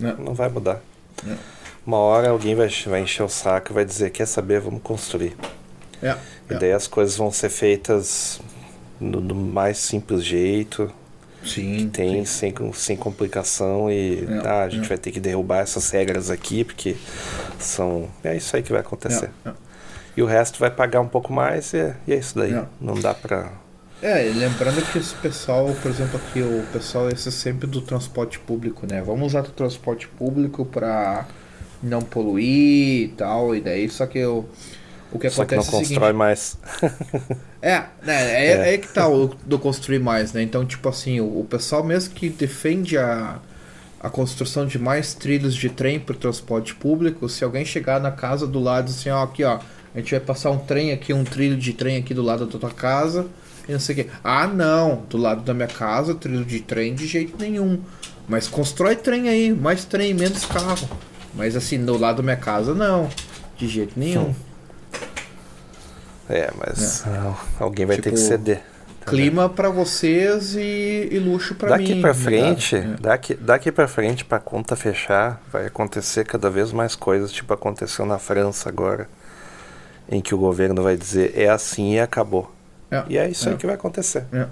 é. não vai mudar. É. Uma hora alguém vai, vai encher o saco e vai dizer, quer saber, vamos construir. É. E daí as coisas vão ser feitas do, do mais simples jeito, Sim, que tem sim. Sem, sem complicação e é, ah, a gente é. vai ter que derrubar essas regras aqui porque são é isso aí que vai acontecer é, é. e o resto vai pagar um pouco mais e, e é isso daí é. não dá para é lembrando que esse pessoal por exemplo aqui o pessoal esse é sempre do transporte público né vamos usar o transporte público para não poluir e tal e daí só que eu o que Só acontece que não constrói seguinte, mais. é, né, é, é. é que tá o do construir mais, né? Então, tipo assim, o, o pessoal mesmo que defende a, a construção de mais trilhos de trem para o transporte público, se alguém chegar na casa do lado assim, ó, aqui ó, a gente vai passar um trem aqui, um trilho de trem aqui do lado da tua casa, e não sei o quê. Ah, não, do lado da minha casa, trilho de trem de jeito nenhum. Mas constrói trem aí, mais trem, menos carro. Mas assim, do lado da minha casa, não, de jeito nenhum. É, mas é. alguém vai tipo, ter que tipo, ceder. Tá clima para vocês e, e luxo para mim. Daqui para frente, é. daqui, daqui para frente para conta fechar, vai acontecer cada vez mais coisas, tipo aconteceu na França agora, em que o governo vai dizer é assim e acabou. É. E é isso aí é. que vai acontecer. É,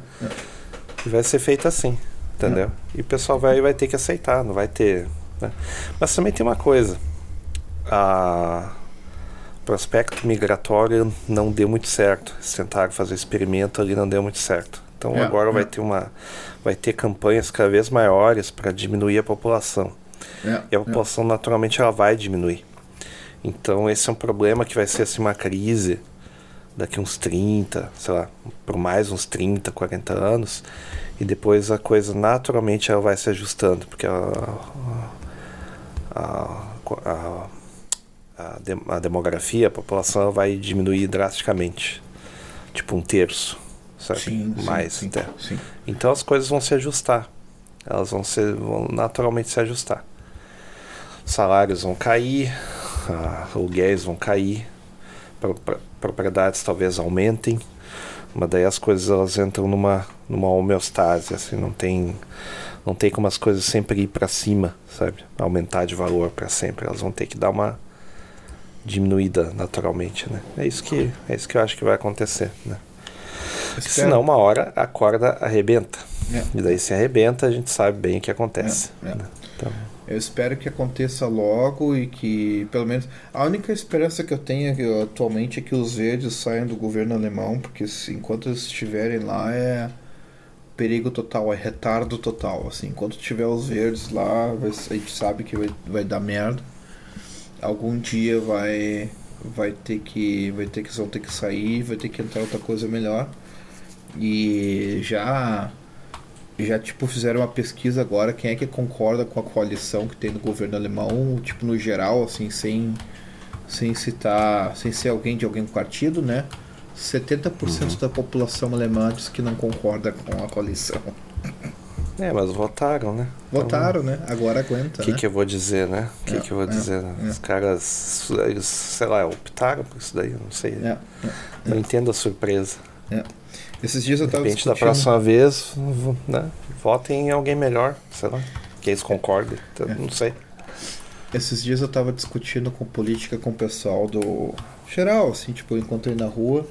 e vai ser feito assim, entendeu? E o pessoal vai, vai ter que aceitar, não vai ter. Né? Mas também tem uma coisa. A prospecto migratório não deu muito certo. Eles tentaram fazer experimento ali, não deu muito certo. Então é, agora é. vai ter uma vai ter campanhas cada vez maiores para diminuir a população. É, e a população naturalmente ela vai diminuir. Então esse é um problema que vai ser assim uma crise daqui uns 30, sei lá, por mais uns 30, 40 anos, e depois a coisa naturalmente ela vai se ajustando, porque a, a, a, a, de, a demografia, a população vai diminuir drasticamente. Tipo um terço, sabe? Sim, Mais sim, até. Sim. Então as coisas vão se ajustar. Elas vão, ser, vão naturalmente se ajustar. Salários vão cair, aluguéis vão cair, pro, pro, propriedades talvez aumentem, mas daí as coisas elas entram numa, numa homeostase, assim, não tem não tem como as coisas sempre ir para cima, sabe? Aumentar de valor para sempre. Elas vão ter que dar uma diminuída naturalmente, né? É isso que é isso que eu acho que vai acontecer, né? Senão uma hora a corda arrebenta. É. E daí se arrebenta, a gente sabe bem o que acontece. É, é. Né? Então... Eu espero que aconteça logo e que, pelo menos, a única esperança que eu tenho atualmente é que os verdes saiam do governo alemão, porque enquanto eles estiverem lá é perigo total, é retardo total. Assim, enquanto tiver os verdes lá, a gente sabe que vai, vai dar merda algum dia vai vai ter que vai ter que vão ter que sair, vai ter que entrar outra coisa melhor. E já já tipo fizeram uma pesquisa agora quem é que concorda com a coalição que tem no governo alemão, tipo no geral assim, sem sem citar, sem ser alguém de algum partido, né? 70% uhum. da população alemã diz que não concorda com a coalição. É, mas votaram, né? Votaram, então, né? Agora aguenta. O que, né? que eu vou dizer, né? O que, é, que eu vou é, dizer? É. Os caras, eles, sei lá, optaram por isso daí, não sei. É, é, não entendo a surpresa. Esses dias eu tava De repente, discutindo... da próxima vez, né? Votem em alguém melhor, sei lá. Que eles concordem, então, não sei. Esses dias eu tava discutindo com política com o pessoal do. geral, assim, tipo, eu encontrei na rua.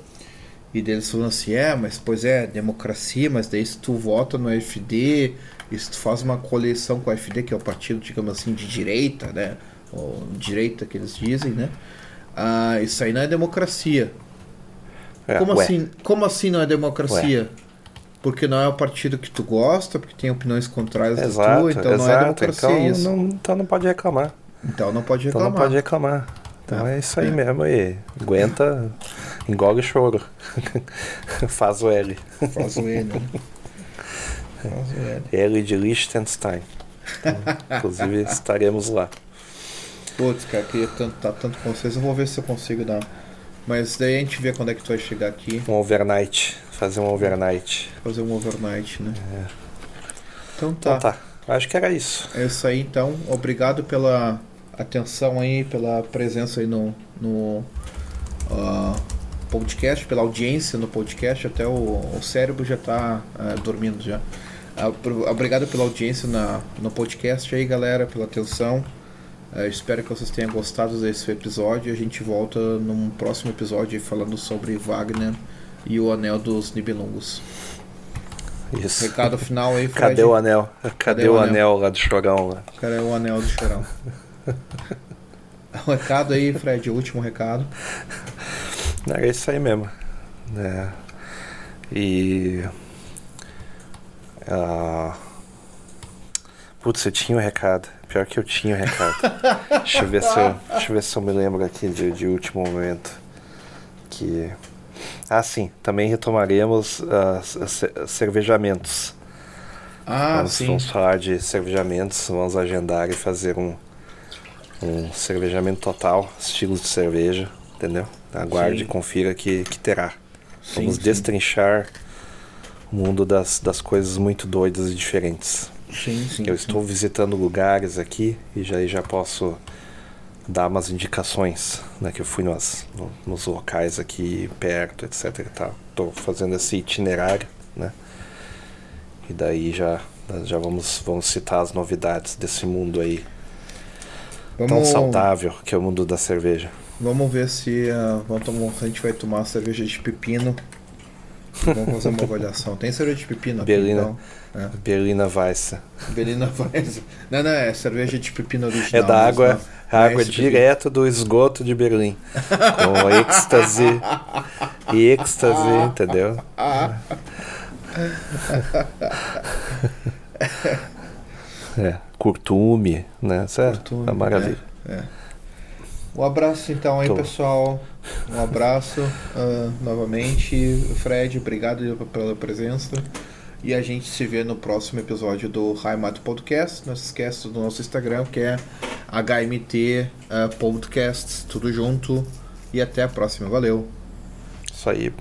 E deles falando assim, é, mas pois é, democracia, mas daí se tu vota no FD, e se tu faz uma coleção com o FD, que é o partido, digamos assim, de direita, né? Ou direita que eles dizem, né? Ah, isso aí não é democracia. É, como, assim, como assim não é democracia? Ué. Porque não é o partido que tu gosta, porque tem opiniões contrárias exato, da tua, então exato. não é democracia então, isso. Não, então não pode reclamar. Então não pode reclamar. Então não pode reclamar. Então é, é isso aí é. mesmo aí. Aguenta, engole o choro. Faz o L. Faz o L. Né? Faz o L. L de Liechtenstein. Então, inclusive estaremos lá. Putz, cara, queria tanto, tá tanto com vocês. Eu vou ver se eu consigo dar. Mas daí a gente vê quando é que tu vai chegar aqui. Um overnight. Fazer um overnight. Fazer um overnight, né? É. Então tá. Então tá. Acho que era isso. É isso aí então. Obrigado pela atenção aí, pela presença aí no, no uh, podcast, pela audiência no podcast. Até o, o cérebro já tá uh, dormindo já. Uh, obrigado pela audiência na, no podcast aí, galera, pela atenção. Espero que vocês tenham gostado desse episódio. A gente volta num próximo episódio falando sobre Wagner e o Anel dos Nibelungos. Isso. Recado final aí, Fred. Cadê o anel? Cadê, Cadê o, anel? anel? lá do chorão? Lá? Cadê o anel do chorão? o recado aí, Fred, o último recado. É isso aí mesmo. É. E. Uh... Putz, eu tinha um recado. Pior que eu tinha um recado. deixa, eu ver se eu, deixa eu ver se eu me lembro aqui de, de último momento. Que. Ah, sim. Também retomaremos uh, cervejamentos. Ah, vamos, sim. Vamos falar de cervejamentos. Vamos agendar e fazer um, um cervejamento total, estilos de cerveja, entendeu? Aguarde sim. e confira que, que terá. Sim, vamos sim. destrinchar o mundo das, das coisas muito doidas e diferentes. Sim, sim. Eu estou visitando lugares aqui e já, já posso dar umas indicações, né? Que eu fui nos, nos locais aqui perto, etc. Estou fazendo esse itinerário, né? E daí já, já vamos, vamos citar as novidades desse mundo aí vamos, tão saudável que é o mundo da cerveja. Vamos ver se, uh, vamos tomar, a gente vai tomar cerveja de pepino. Vamos fazer uma avaliação. Tem cerveja de pepino aqui, Berlina, então. É. Berlina Weisse. Berlina Weisse. Não, não, é cerveja de pepino original. É da água, não, água é direto do esgoto de Berlim. Com êxtase. e êxtase, entendeu? é, curtume, né? Isso é curtume, uma maravilha. É, é. Um abraço então aí, Tô. pessoal. Um abraço uh, novamente. Fred, obrigado pela presença. E a gente se vê no próximo episódio do Heimat Podcast. Não se esqueça do nosso Instagram, que é HMT uh, Podcasts, tudo junto. E até a próxima. Valeu. Isso aí.